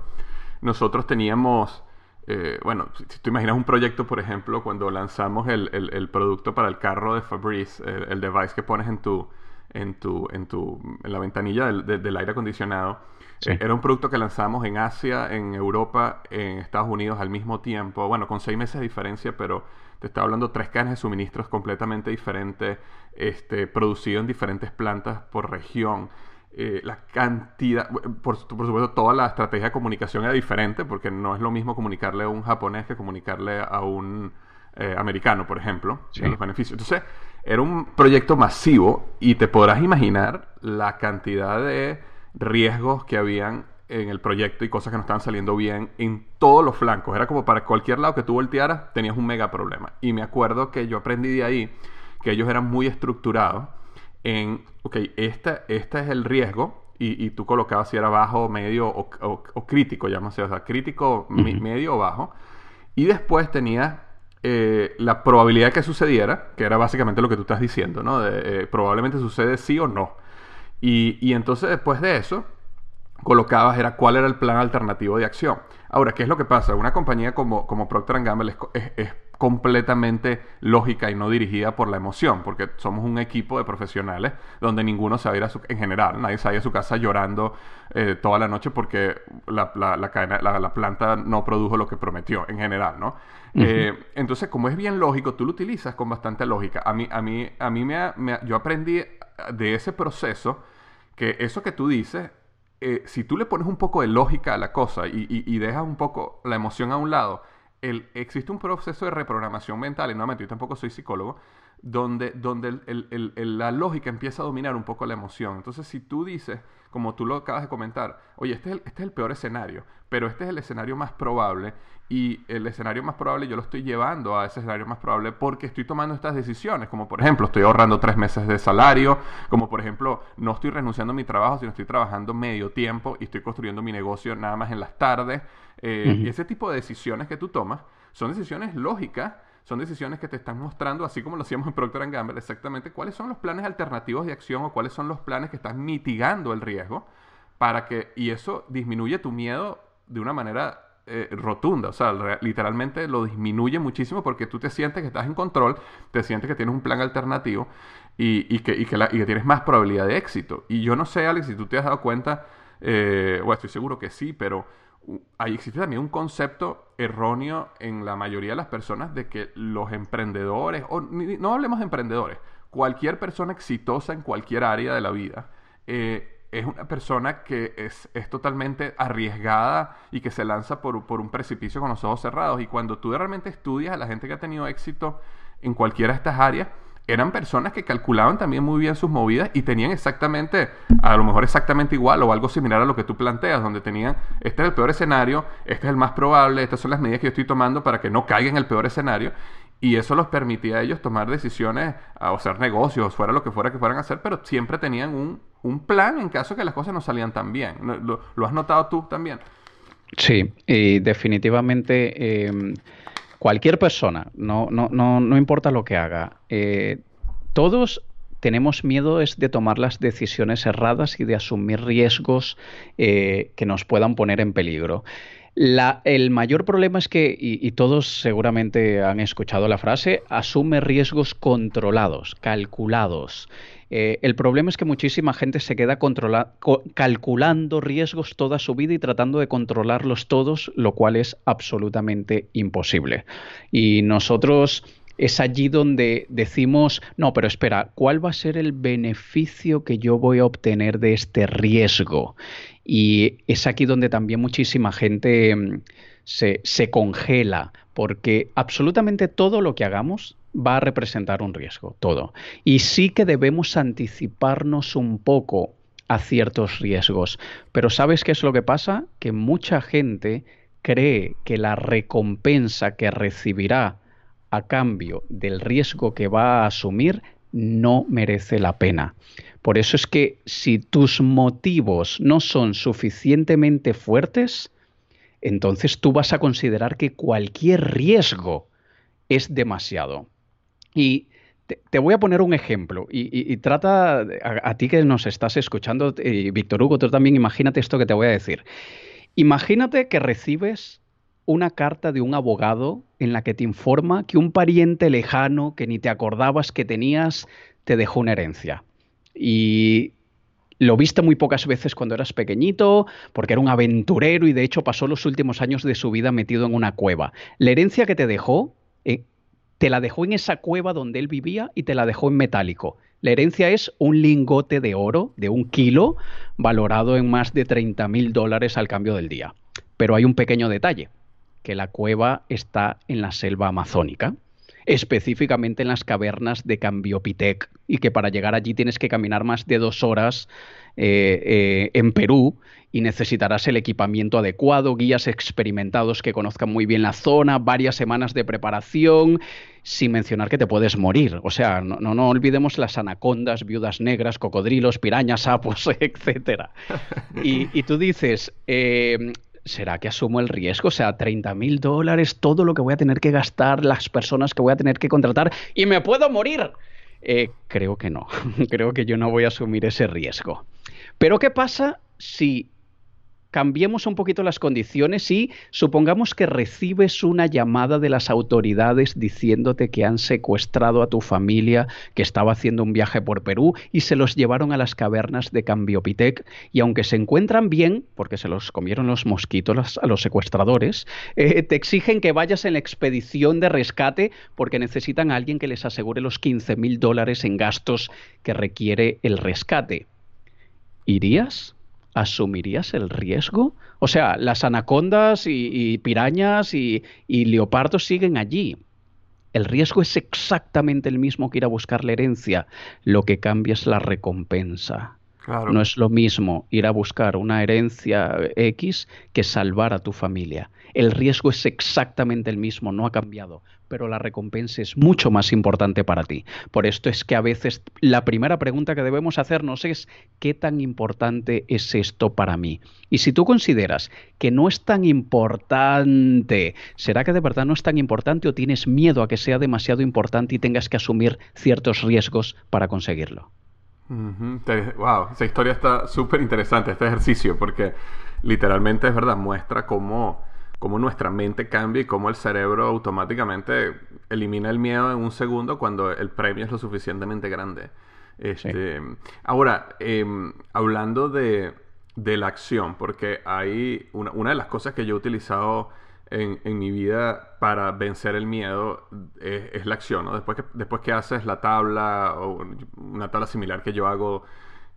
nosotros teníamos, eh, bueno, si, tú imaginas un proyecto, por ejemplo, cuando lanzamos el, el, producto para el carro de Fabrice, el, device que pones en tu, en tu, en tu, en la ventanilla del, del aire acondicionado, eh, era un producto que lanzamos en Asia, en Europa, en Estados Unidos al mismo tiempo, bueno, con seis meses de diferencia, pero te estaba hablando tres cadenas de suministros completamente diferentes, este, producido en diferentes plantas por región. Eh, la cantidad, por, supuesto, toda la estrategia de comunicación era diferente, porque no es lo mismo comunicarle a un japonés que comunicarle a un eh, americano, por ejemplo, los beneficios. Entonces, era un proyecto masivo y te podrás imaginar la cantidad de riesgos que habían en el proyecto y cosas que no estaban saliendo bien en todos los flancos. Era como para cualquier lado que tú voltearas, tenías un mega problema. Y me acuerdo que yo aprendí de ahí que ellos eran muy estructurados en, ok, este, este es el riesgo, y, tú colocabas si era bajo, medio o, crítico, llámase, o sea, crítico, medio o bajo. Y después tenías eh, la probabilidad de que sucediera, que era básicamente lo que tú estás diciendo, ¿no? Eh, probablemente sucede sí o no. Y, y entonces después de eso, colocabas era cuál era el plan alternativo de acción. Ahora, ¿qué es lo que pasa? Una compañía como, como Procter Gamble es, completamente lógica y no dirigida por la emoción, porque somos un equipo de profesionales donde ninguno se va a ir a su, en general, nadie se va a ir a su casa llorando eh, toda la noche porque la, la, planta no produjo lo que prometió, en general, ¿no? Eh, entonces, como es bien lógico, tú lo utilizas con bastante lógica. A mí, a mí, a mí me, me yo aprendí de ese proceso que eso que tú dices eh, si tú le pones un poco de lógica a la cosa y, dejas un poco la emoción a un lado, el, existe un proceso de reprogramación mental, y nuevamente yo tampoco soy psicólogo, donde, donde la lógica empieza a dominar un poco la emoción. Entonces, si tú dices, como tú lo acabas de comentar, oye, este es, el, este es el peor escenario, pero este es el escenario más probable y el escenario más probable yo lo estoy llevando a ese escenario más probable porque estoy tomando estas decisiones, como por ejemplo, estoy ahorrando tres meses de salario, como por ejemplo, no estoy renunciando a mi trabajo, sino estoy trabajando medio tiempo y estoy construyendo mi negocio nada más en las tardes. Eh, y ese tipo de decisiones que tú tomas son decisiones lógicas son decisiones que te están mostrando, así como lo hacíamos en Procter Gamble, exactamente cuáles son los planes alternativos de acción o cuáles son los planes que están mitigando el riesgo para que, y eso disminuye tu miedo de una manera eh, rotunda, o sea, literalmente lo disminuye muchísimo porque tú te sientes que estás en control, te sientes que tienes un plan alternativo y, que, y que, tienes más probabilidad de éxito. Y yo no sé, Alex, si tú te has dado cuenta, eh, bueno, estoy seguro que sí, pero ahí existe también un concepto erróneo en la mayoría de las personas de que los emprendedores, o no hablemos de emprendedores, cualquier persona exitosa en cualquier área de la vida, eh, es una persona que es, totalmente arriesgada y que se lanza por, por, un precipicio con los ojos cerrados. Y cuando tú realmente estudias a la gente que ha tenido éxito en cualquiera de estas áreas, eran personas que calculaban también muy bien sus movidas y tenían exactamente, a lo mejor exactamente igual o algo similar a lo que tú planteas, donde tenían, este es el peor escenario, este es el más probable, estas son las medidas que yo estoy tomando para que no caiga en el peor escenario. Y eso los permitía a ellos tomar decisiones o hacer negocios, fuera lo que fuera que fueran a hacer, pero siempre tenían un, un plan en caso que las cosas no salían tan bien. ¿Lo, lo has notado tú también? Sí, y definitivamente... Em, cualquier persona, no, no, no, no importa lo que haga, eh, todos tenemos miedo es de tomar las decisiones erradas y de asumir riesgos eh, que nos puedan poner en peligro. el mayor problema es que, y, todos seguramente han escuchado la frase, asume riesgos controlados, calculados. Eh, el problema es que muchísima gente se queda calculando riesgos toda su vida y tratando de controlarlos todos, lo cual es absolutamente imposible. Y nosotros es allí donde decimos, no, pero espera, ¿cuál va a ser el beneficio que yo voy a obtener de este riesgo? Y es aquí donde también muchísima gente mm, se, se congela, porque absolutamente todo lo que hagamos va a representar un riesgo, todo. Y sí que debemos anticiparnos un poco a ciertos riesgos. Pero ¿sabes qué es lo que pasa? Que mucha gente cree que la recompensa que recibirá a cambio del riesgo que va a asumir no merece la pena. Por eso es que si tus motivos no son suficientemente fuertes, entonces tú vas a considerar que cualquier riesgo es demasiado. Y te, voy a poner un ejemplo y, trata a, ti que nos estás escuchando, y Víctor Hugo, tú también imagínate esto que te voy a decir. Imagínate que recibes una carta de un abogado en la que te informa que un pariente lejano que ni te acordabas que tenías te dejó una herencia. Y lo viste muy pocas veces cuando eras pequeñito, porque era un aventurero y de hecho pasó los últimos años de su vida metido en una cueva. La herencia que te dejó, eh, te la dejó en esa cueva donde él vivía y te la dejó en metálico. La herencia es un lingote de oro de un kilo, valorado en más de 30 mil dólares al cambio del día. Pero hay un pequeño detalle, que la cueva está en la selva amazónica específicamente en las cavernas de Cambiopitec y que para llegar allí tienes que caminar más de dos horas eh, eh, en Perú y necesitarás el equipamiento adecuado, guías experimentados que conozcan muy bien la zona, varias semanas de preparación, sin mencionar que te puedes morir. O sea, no, olvidemos las anacondas, viudas negras, cocodrilos, pirañas, sapos, [laughs] etc. Y, tú dices, eh, ¿será que asumo el riesgo? O sea, 30 mil dólares, todo lo que voy a tener que gastar, las personas que voy a tener que contratar y me puedo morir. Creo que no, [laughs] creo que yo no voy a asumir ese riesgo. Pero ¿qué pasa si cambiemos un poquito las condiciones y supongamos que recibes una llamada de las autoridades diciéndote que han secuestrado a tu familia que estaba haciendo un viaje por Perú y se los llevaron a las cavernas de Cambiopitec y aunque se encuentran bien, porque se los comieron los mosquitos a los secuestradores, eh, te exigen que vayas en la expedición de rescate porque necesitan a alguien que les asegure los 15 mil dólares en gastos que requiere el rescate. ¿Irías? ¿asumirías el riesgo? O sea, las anacondas y, pirañas y, leopardos siguen allí. El riesgo es exactamente el mismo que ir a buscar la herencia. Lo que cambia es la recompensa. No es lo mismo ir a buscar una herencia X que salvar a tu familia. El riesgo es exactamente el mismo, no ha cambiado, pero la recompensa es mucho más importante para ti. Por esto es que a veces la primera pregunta que debemos hacernos es ¿qué tan importante es esto para mí? Y si tú consideras que no es tan importante, ¿será que de verdad no es tan importante o tienes miedo a que sea demasiado importante y tengas que asumir ciertos riesgos para conseguirlo? Wow, esa historia está súper interesante, este ejercicio, porque literalmente es verdad, muestra cómo cómo nuestra mente cambia y cómo el cerebro automáticamente elimina el miedo en un segundo cuando el premio es lo suficientemente grande. Este, ahora, em, hablando de, la acción, porque hay una, de las cosas que yo he utilizado en, mi vida para vencer el miedo es, la acción. Después, que, después que haces la tabla o una tabla similar que yo hago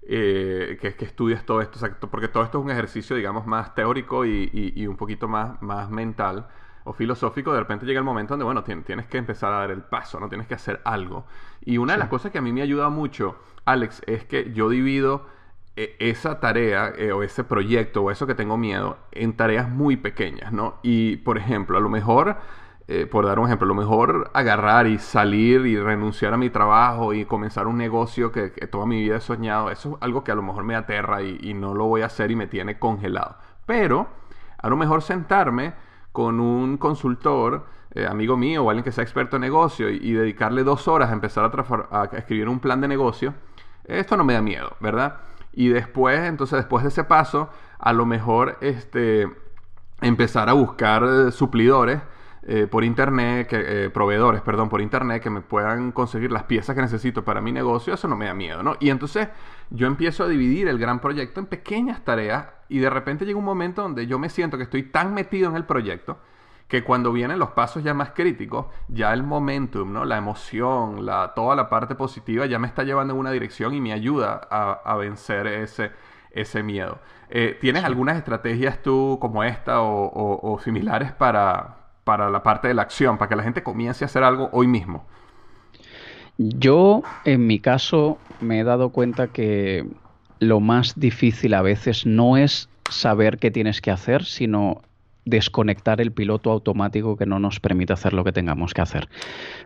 eh, que es que estudias todo esto, porque todo esto es un ejercicio, digamos, más teórico y, un poquito más, más mental o filosófico, de repente llega el momento donde, bueno, tienes que empezar a dar el paso, ¿no? Tienes que hacer algo. Y una de las cosas que a mí me ayuda mucho, Alex, es que yo divido eh, esa tarea eh, o ese proyecto o eso que tengo miedo en tareas muy pequeñas, ¿no? Y, por ejemplo, a lo mejor eh, por dar un ejemplo, lo mejor agarrar y salir y renunciar a mi trabajo y comenzar un negocio que, toda mi vida he soñado, eso es algo que a lo mejor me aterra y, no lo voy a hacer y me tiene congelado. Pero a lo mejor sentarme con un consultor, eh, amigo mío o alguien que sea experto en negocio y, dedicarle dos horas a empezar a, a, escribir un plan de negocio, esto no me da miedo, ¿verdad? Y después, entonces después de ese paso, a lo mejor este, empezar a buscar eh, suplidores eh, por internet, que, eh, proveedores, perdón, por internet, que me puedan conseguir las piezas que necesito para mi negocio, eso no me da miedo, ¿no? Y entonces yo empiezo a dividir el gran proyecto en pequeñas tareas y de repente llega un momento donde yo me siento que estoy tan metido en el proyecto que cuando vienen los pasos ya más críticos, ya el momentum, ¿no? La emoción, la, toda la parte positiva ya me está llevando en una dirección y me ayuda a, vencer ese, ese miedo. Eh, ¿Tienes algunas estrategias tú como esta o similares para, para la parte de la acción, para que la gente comience a hacer algo hoy mismo? Yo, en mi caso, me he dado cuenta que lo más difícil a veces no es saber qué tienes que hacer, sino desconectar el piloto automático que no nos permite hacer lo que tengamos que hacer.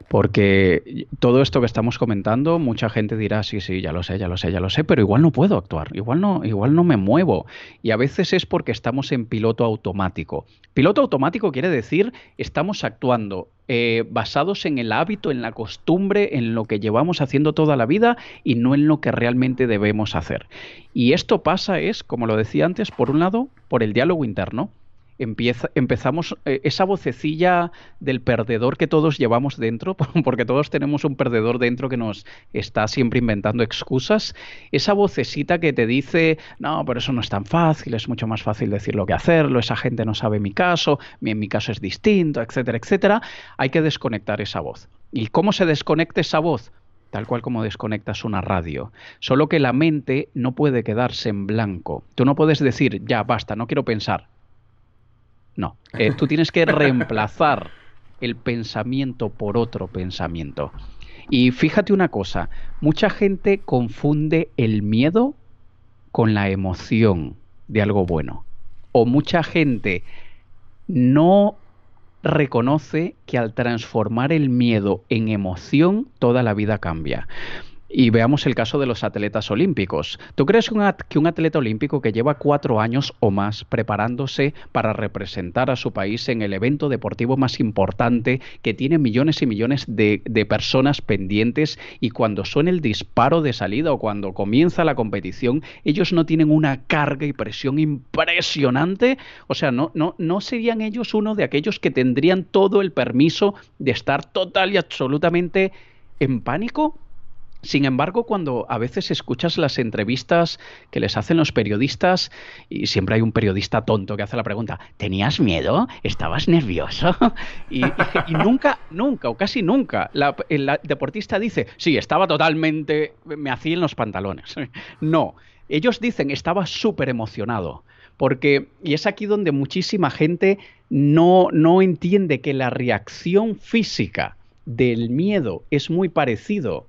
Porque todo esto que estamos comentando, mucha gente dirá, sí, sí, ya lo sé, ya lo sé, ya lo sé, pero igual no puedo actuar, igual no, igual no me muevo. Y a veces es porque estamos en piloto automático. Piloto automático quiere decir estamos actuando eh, basados en el hábito, en la costumbre, en lo que llevamos haciendo toda la vida y no en lo que realmente debemos hacer. Y esto pasa es, como lo decía antes, por un lado, por el diálogo interno empezamos eh, esa vocecilla del perdedor que todos llevamos dentro, [laughs] porque todos tenemos un perdedor dentro que nos está siempre inventando excusas, esa vocecita que te dice, no, pero eso no es tan fácil, es mucho más fácil decirlo que hacerlo, esa gente no sabe mi caso, en mi caso es distinto, etcétera, etcétera, hay que desconectar esa voz. ¿Y cómo se desconecta esa voz? tal cual como desconectas una radio. Solo que la mente no puede quedarse en blanco. Tú no puedes decir, ya, basta, no quiero pensar. No, eh, tú tienes que reemplazar el pensamiento por otro pensamiento. Y fíjate una cosa, mucha gente confunde el miedo con la emoción de algo bueno. O mucha gente no reconoce que al transformar el miedo en emoción, toda la vida cambia. Y veamos el caso de los atletas olímpicos. ¿Tú crees que un, atleta olímpico que lleva cuatro años o más preparándose para representar a su país en el evento deportivo más importante, que tiene millones y millones de, personas pendientes y cuando suena el disparo de salida o cuando comienza la competición, ellos no tienen una carga y presión impresionante? O sea, ¿no, no, no serían ellos uno de aquellos que tendrían todo el permiso de estar total y absolutamente en pánico? Sin embargo, cuando a veces escuchas las entrevistas que les hacen los periodistas, y siempre hay un periodista tonto que hace la pregunta, ¿tenías miedo? ¿Estabas nervioso? [laughs] Y, nunca, nunca, o casi nunca, el deportista dice, sí, estaba totalmente, me hacía en los pantalones. [laughs] No, ellos dicen, estaba súper emocionado. Porque, y es aquí donde muchísima gente no, no entiende que la reacción física del miedo es muy parecido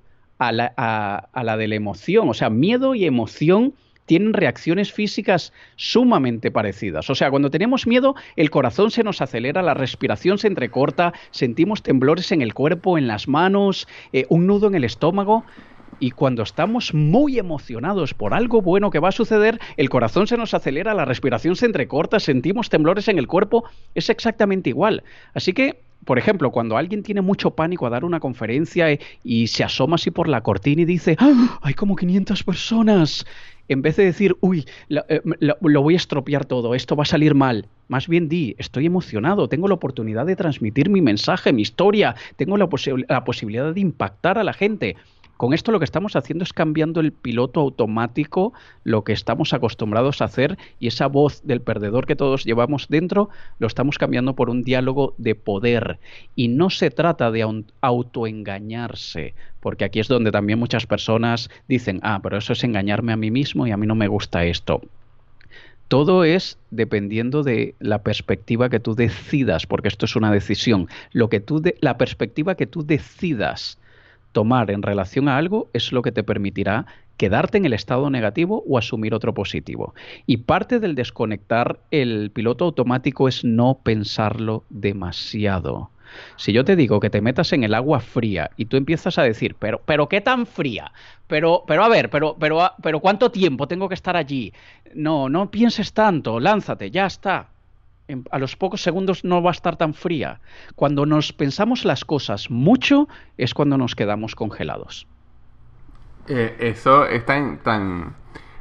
a la, de la emoción. O sea, miedo y emoción tienen reacciones físicas sumamente parecidas. O sea, cuando tenemos miedo, el corazón se nos acelera, la respiración se entrecorta, sentimos temblores en el cuerpo, en las manos, eh, un nudo en el estómago. Y cuando estamos muy emocionados por algo bueno que va a suceder, el corazón se nos acelera, la respiración se entrecorta, sentimos temblores en el cuerpo, es exactamente igual. Así que por ejemplo, cuando alguien tiene mucho pánico a dar una conferencia eh, y se asoma así por la cortina y dice, ¡Ah! hay como 500 personas, en vez de decir, uy, eh, lo, voy a estropear todo, esto va a salir mal, más bien di, estoy emocionado, tengo la oportunidad de transmitir mi mensaje, mi historia, tengo la posibilidad de impactar a la gente. Con esto lo que estamos haciendo es cambiando el piloto automático, lo que estamos acostumbrados a hacer, y esa voz del perdedor que todos llevamos dentro, lo estamos cambiando por un diálogo de poder. Y no se trata de autoengañarse, porque aquí es donde también muchas personas dicen, ah, pero eso es engañarme a mí mismo y a mí no me gusta esto. Todo es dependiendo de la perspectiva que tú decidas, porque esto es una decisión. Lo que tú la perspectiva que tú decidas tomar en relación a algo es lo que te permitirá quedarte en el estado negativo o asumir otro positivo. Y parte del desconectar el piloto automático es no pensarlo demasiado. Si yo te digo que te metas en el agua fría y tú empiezas a decir, pero, pero qué tan fría, pero, pero a ver, pero, pero, pero cuánto tiempo tengo que estar allí. No, no pienses tanto, lánzate, ya está a los pocos segundos no va a estar tan fría. Cuando nos pensamos las cosas mucho es cuando nos quedamos congelados. Eh, eso es tan, tan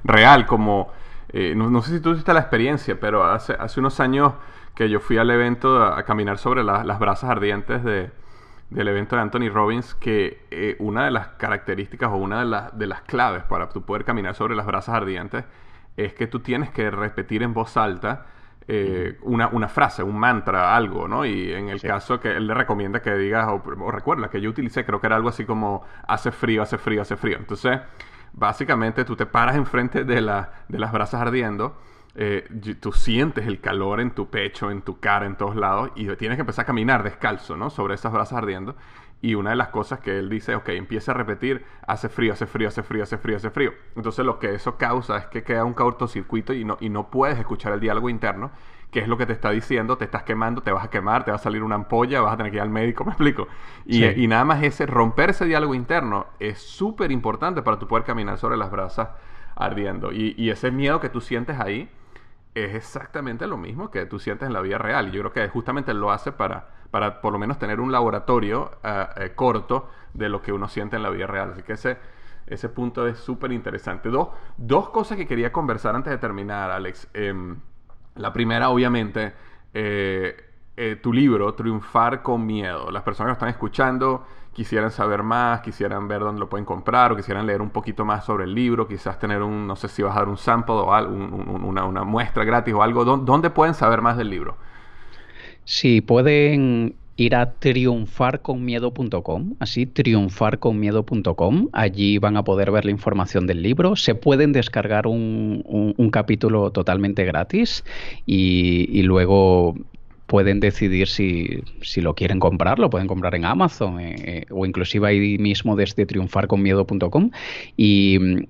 real como... Eh, no, sé si tú tuviste la experiencia, pero hace, hace unos años que yo fui al evento a, caminar sobre las brasas ardientes de, del evento de Anthony Robbins, que eh, una de las características o una de, de las claves para tu poder caminar sobre las brasas ardientes es que tú tienes que repetir en voz alta eh, una, una, frase, un mantra, algo, ¿no? Y en el caso que él le recomienda que digas, o, recuerda que yo utilicé, creo que era algo así como hace frío, hace frío, hace frío. Entonces, básicamente tú te paras enfrente de, la, de las brasas ardiendo, eh, tú sientes el calor en tu pecho, en tu cara, en todos lados, y tienes que empezar a caminar descalzo, ¿no? Sobre esas brasas ardiendo. Y una de las cosas que él dice, ok, empieza a repetir, hace frío, hace frío, hace frío, hace frío, hace frío. Entonces lo que eso causa es que queda un cortocircuito y no, y no puedes escuchar el diálogo interno qué es lo que te está diciendo, te estás quemando, te vas a quemar, te va a salir una ampolla, vas a tener que ir al médico, [laughs] me explico. Y, y nada más ese romper ese diálogo interno es súper importante para tu poder caminar sobre las brasas ardiendo. Y, y ese miedo que tú sientes ahí es exactamente lo mismo que tú sientes en la vida real. Y yo creo que justamente lo hace para, para por lo menos tener un laboratorio eh, eh, corto de lo que uno siente en la vida real. Así que ese, ese punto es súper interesante. Dos, dos cosas que quería conversar antes de terminar, Alex. Em, la primera, obviamente, eh, tu libro, Triunfar con Miedo. Las personas que están escuchando quisieran saber más, quisieran ver dónde lo pueden comprar o quisieran leer un poquito más sobre el libro, quizás tener un, no sé si vas a dar un sample o una, una, muestra gratis o algo, ¿dónde pueden saber más del libro? Sí, pueden ir a triunfarconmiedo.com, así triunfarconmiedo.com, allí van a poder ver la información del libro, se pueden descargar un, capítulo totalmente gratis y, luego pueden decidir si, si, lo quieren comprar, lo pueden comprar en Amazon eh, eh, o inclusive ahí mismo desde triunfarconmiedo.com. Y mm,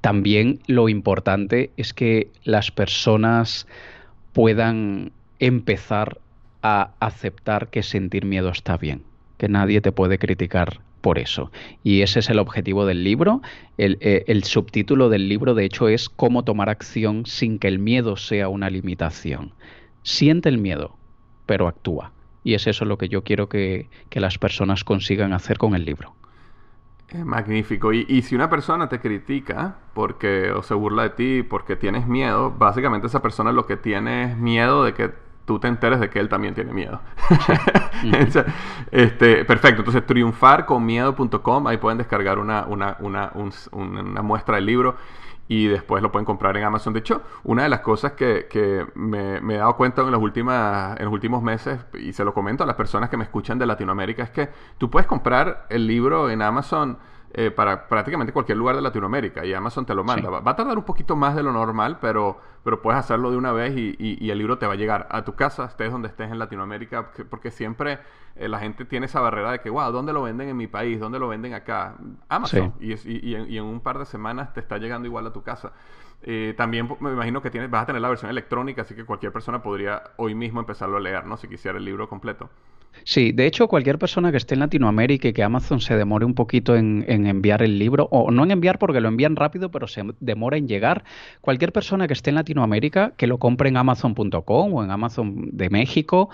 también lo importante es que las personas puedan empezar a aceptar que sentir miedo está bien, que nadie te puede criticar por eso. Y ese es el objetivo del libro. El, eh, el, subtítulo del libro, de hecho, es cómo tomar acción sin que el miedo sea una limitación. Siente el miedo, pero actúa. Y es eso lo que yo quiero que, las personas consigan hacer con el libro. Magnífico. Y, si una persona te critica porque o se burla de ti porque tienes miedo, básicamente esa persona lo que tiene es miedo de que tú te enteres de que él también tiene miedo. [laughs] [laughs] este, perfecto. Entonces, triunfarconmiedo.com, ahí pueden descargar una, una, una, una muestra del libro y después lo pueden comprar en Amazon. De hecho, una de las cosas que, me, he dado cuenta en, las últimas, en los últimos meses, y se lo comento a las personas que me escuchan de Latinoamérica, es que tú puedes comprar el libro en Amazon eh, para prácticamente cualquier lugar de Latinoamérica y Amazon te lo manda. Va, a tardar un poquito más de lo normal, pero, pero puedes hacerlo de una vez y, el libro te va a llegar a tu casa, estés donde estés en Latinoamérica, porque siempre eh, la gente tiene esa barrera de que, wow, ¿dónde lo venden en mi país? ¿Dónde lo venden acá? Amazon. Y, en, un par de semanas te está llegando igual a tu casa. Eh, también me imagino que tienes, vas a tener la versión electrónica, así que cualquier persona podría hoy mismo empezarlo a leer, ¿no? Si quisiera el libro completo. Sí, de hecho, cualquier persona que esté en Latinoamérica y que Amazon se demore un poquito en, enviar el libro, o no en enviar porque lo envían rápido, pero se demora en llegar, cualquier persona que esté en Latinoamérica, que lo compre en amazon.com o en Amazon de México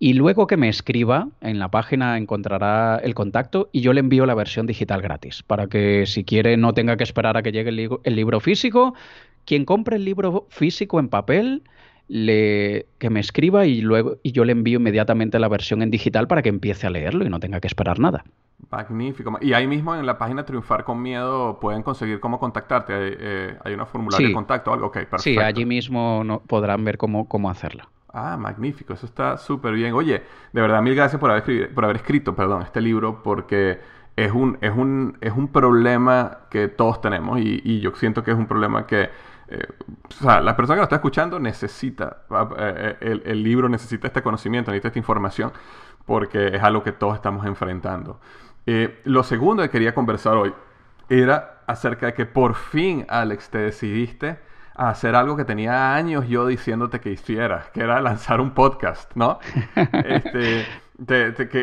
y luego que me escriba, en la página encontrará el contacto y yo le envío la versión digital gratis, para que si quiere no tenga que esperar a que llegue el libro físico. Quien compre el libro físico en papel, le, que me escriba y luego y yo le envío inmediatamente la versión en digital para que empiece a leerlo y no tenga que esperar nada. Magnífico. Y ahí mismo en la página Triunfar con Miedo pueden conseguir cómo contactarte. Hay, eh, una formulario de contacto o algo. Ok, perfecto. Sí, allí mismo no, podrán ver cómo, cómo hacerlo. Ah, magnífico. Eso está súper bien. Oye, de verdad, mil gracias por haber, por haber escrito perdón, este libro porque es un, es, un, es un problema que todos tenemos y, y yo siento que es un problema que eh, o sea, la persona que lo está escuchando necesita, eh, el, el, libro necesita este conocimiento, necesita esta información, porque es algo que todos estamos enfrentando. Eh, lo segundo que quería conversar hoy era acerca de que por fin, Alex, te decidiste a hacer algo que tenía años yo diciéndote que hicieras, que era lanzar un podcast, ¿no? [laughs] este,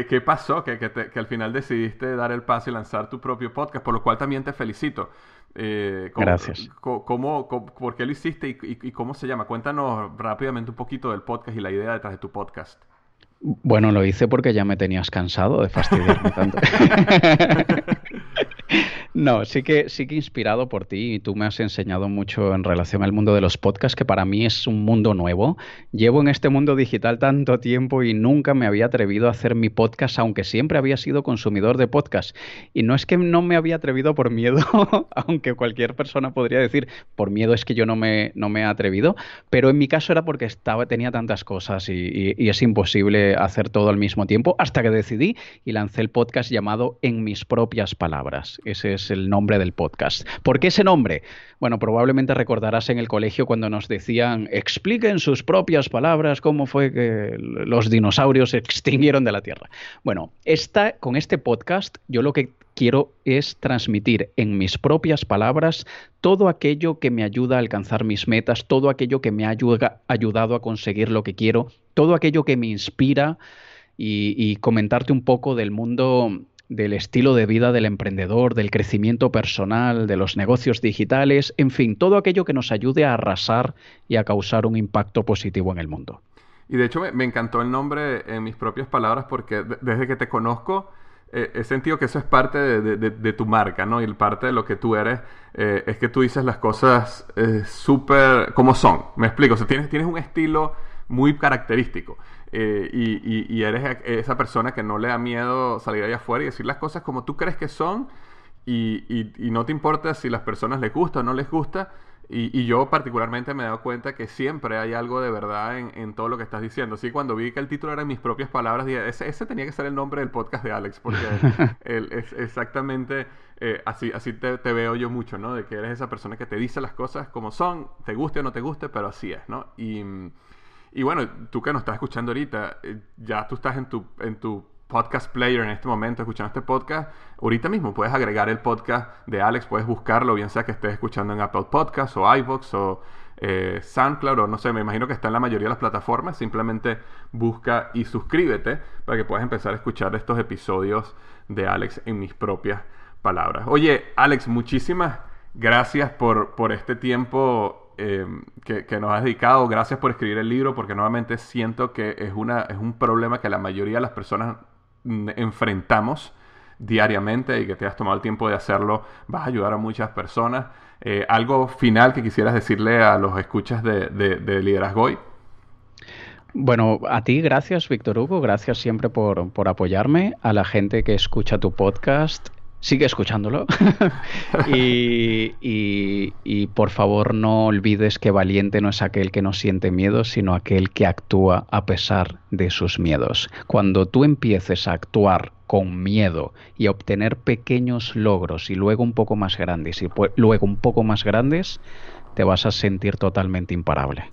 ¿qué, pasó? Que, que, al final decidiste dar el paso y lanzar tu propio podcast, por lo cual también te felicito. Eh, Gracias. Cómo, ¿Por qué lo hiciste y, cómo se llama? Cuéntanos rápidamente un poquito del podcast y la idea detrás de tu podcast. Bueno, lo hice porque ya me tenías cansado de fastidiarme tanto. [laughs] No, sí que, sí que inspirado por ti y tú me has enseñado mucho en relación al mundo de los podcasts, que para mí es un mundo nuevo. Llevo en este mundo digital tanto tiempo y nunca me había atrevido a hacer mi podcast, aunque siempre había sido consumidor de podcast. Y no es que no me había atrevido por miedo, [laughs] aunque cualquier persona podría decir, por miedo es que yo no me, no me he atrevido, pero en mi caso era porque estaba, tenía tantas cosas y, y es imposible hacer todo al mismo tiempo, hasta que decidí y lancé el podcast llamado En mis propias palabras. Ese es el nombre del podcast. ¿Por qué ese nombre? Bueno, probablemente recordarás en el colegio cuando nos decían expliquen sus propias palabras cómo fue que los dinosaurios se extinguieron de la Tierra. Bueno, esta, con este podcast yo lo que quiero es transmitir en mis propias palabras todo aquello que me ayuda a alcanzar mis metas, todo aquello que me ha ayudado a conseguir lo que quiero, todo aquello que me inspira y, comentarte un poco del mundo del estilo de vida del emprendedor, del crecimiento personal, de los negocios digitales, en fin, todo aquello que nos ayude a arrasar y a causar un impacto positivo en el mundo. Y de hecho me, encantó el nombre en mis propias palabras porque desde que te conozco eh, he sentido que eso es parte de, tu marca, ¿no? Y parte de lo que tú eres eh, es que tú dices las cosas eh, súper como son. Me explico, o sea, tienes, tienes un estilo muy característico. Y, eres esa persona que no le da miedo salir allá afuera y decir las cosas como tú crees que son y, no te importa si las personas les gusta o no les gusta, y, yo particularmente me he dado cuenta que siempre hay algo de verdad en, todo lo que estás diciendo. Sí, cuando vi que el título era en mis propias palabras, dije, ese, tenía que ser el nombre del podcast de Alex, porque [laughs] es exactamente eh, así, así te, veo yo mucho, ¿no? De que eres esa persona que te dice las cosas como son, te guste o no te guste, pero así es, ¿no? Y, y bueno, tú que nos estás escuchando ahorita, eh, ya tú estás en tu, en tu podcast player en este momento escuchando este podcast, ahorita mismo puedes agregar el podcast de Alex, puedes buscarlo, bien sea que estés escuchando en Apple Podcasts o iVoox o eh, SoundCloud o no sé, me imagino que está en la mayoría de las plataformas, simplemente busca y suscríbete para que puedas empezar a escuchar estos episodios de Alex en mis propias palabras. Oye, Alex, muchísimas gracias por, por este tiempo eh, que, nos has dedicado. Gracias por escribir el libro, porque nuevamente siento que es, una, es un problema que la mayoría de las personas enfrentamos diariamente y que te has tomado el tiempo de hacerlo, vas a ayudar a muchas personas. Eh, ¿Algo final que quisieras decirle a los escuchas de, de, de Liderazgo hoy? Bueno, a ti gracias, Víctor Hugo, gracias siempre por, por, apoyarme, a la gente que escucha tu podcast sigue escuchándolo. [laughs] y, por favor no olvides que valiente no es aquel que no siente miedo, sino aquel que actúa a pesar de sus miedos. Cuando tú empieces a actuar con miedo y obtener pequeños logros y luego un poco más grandes y luego un poco más grandes, te vas a sentir totalmente imparable.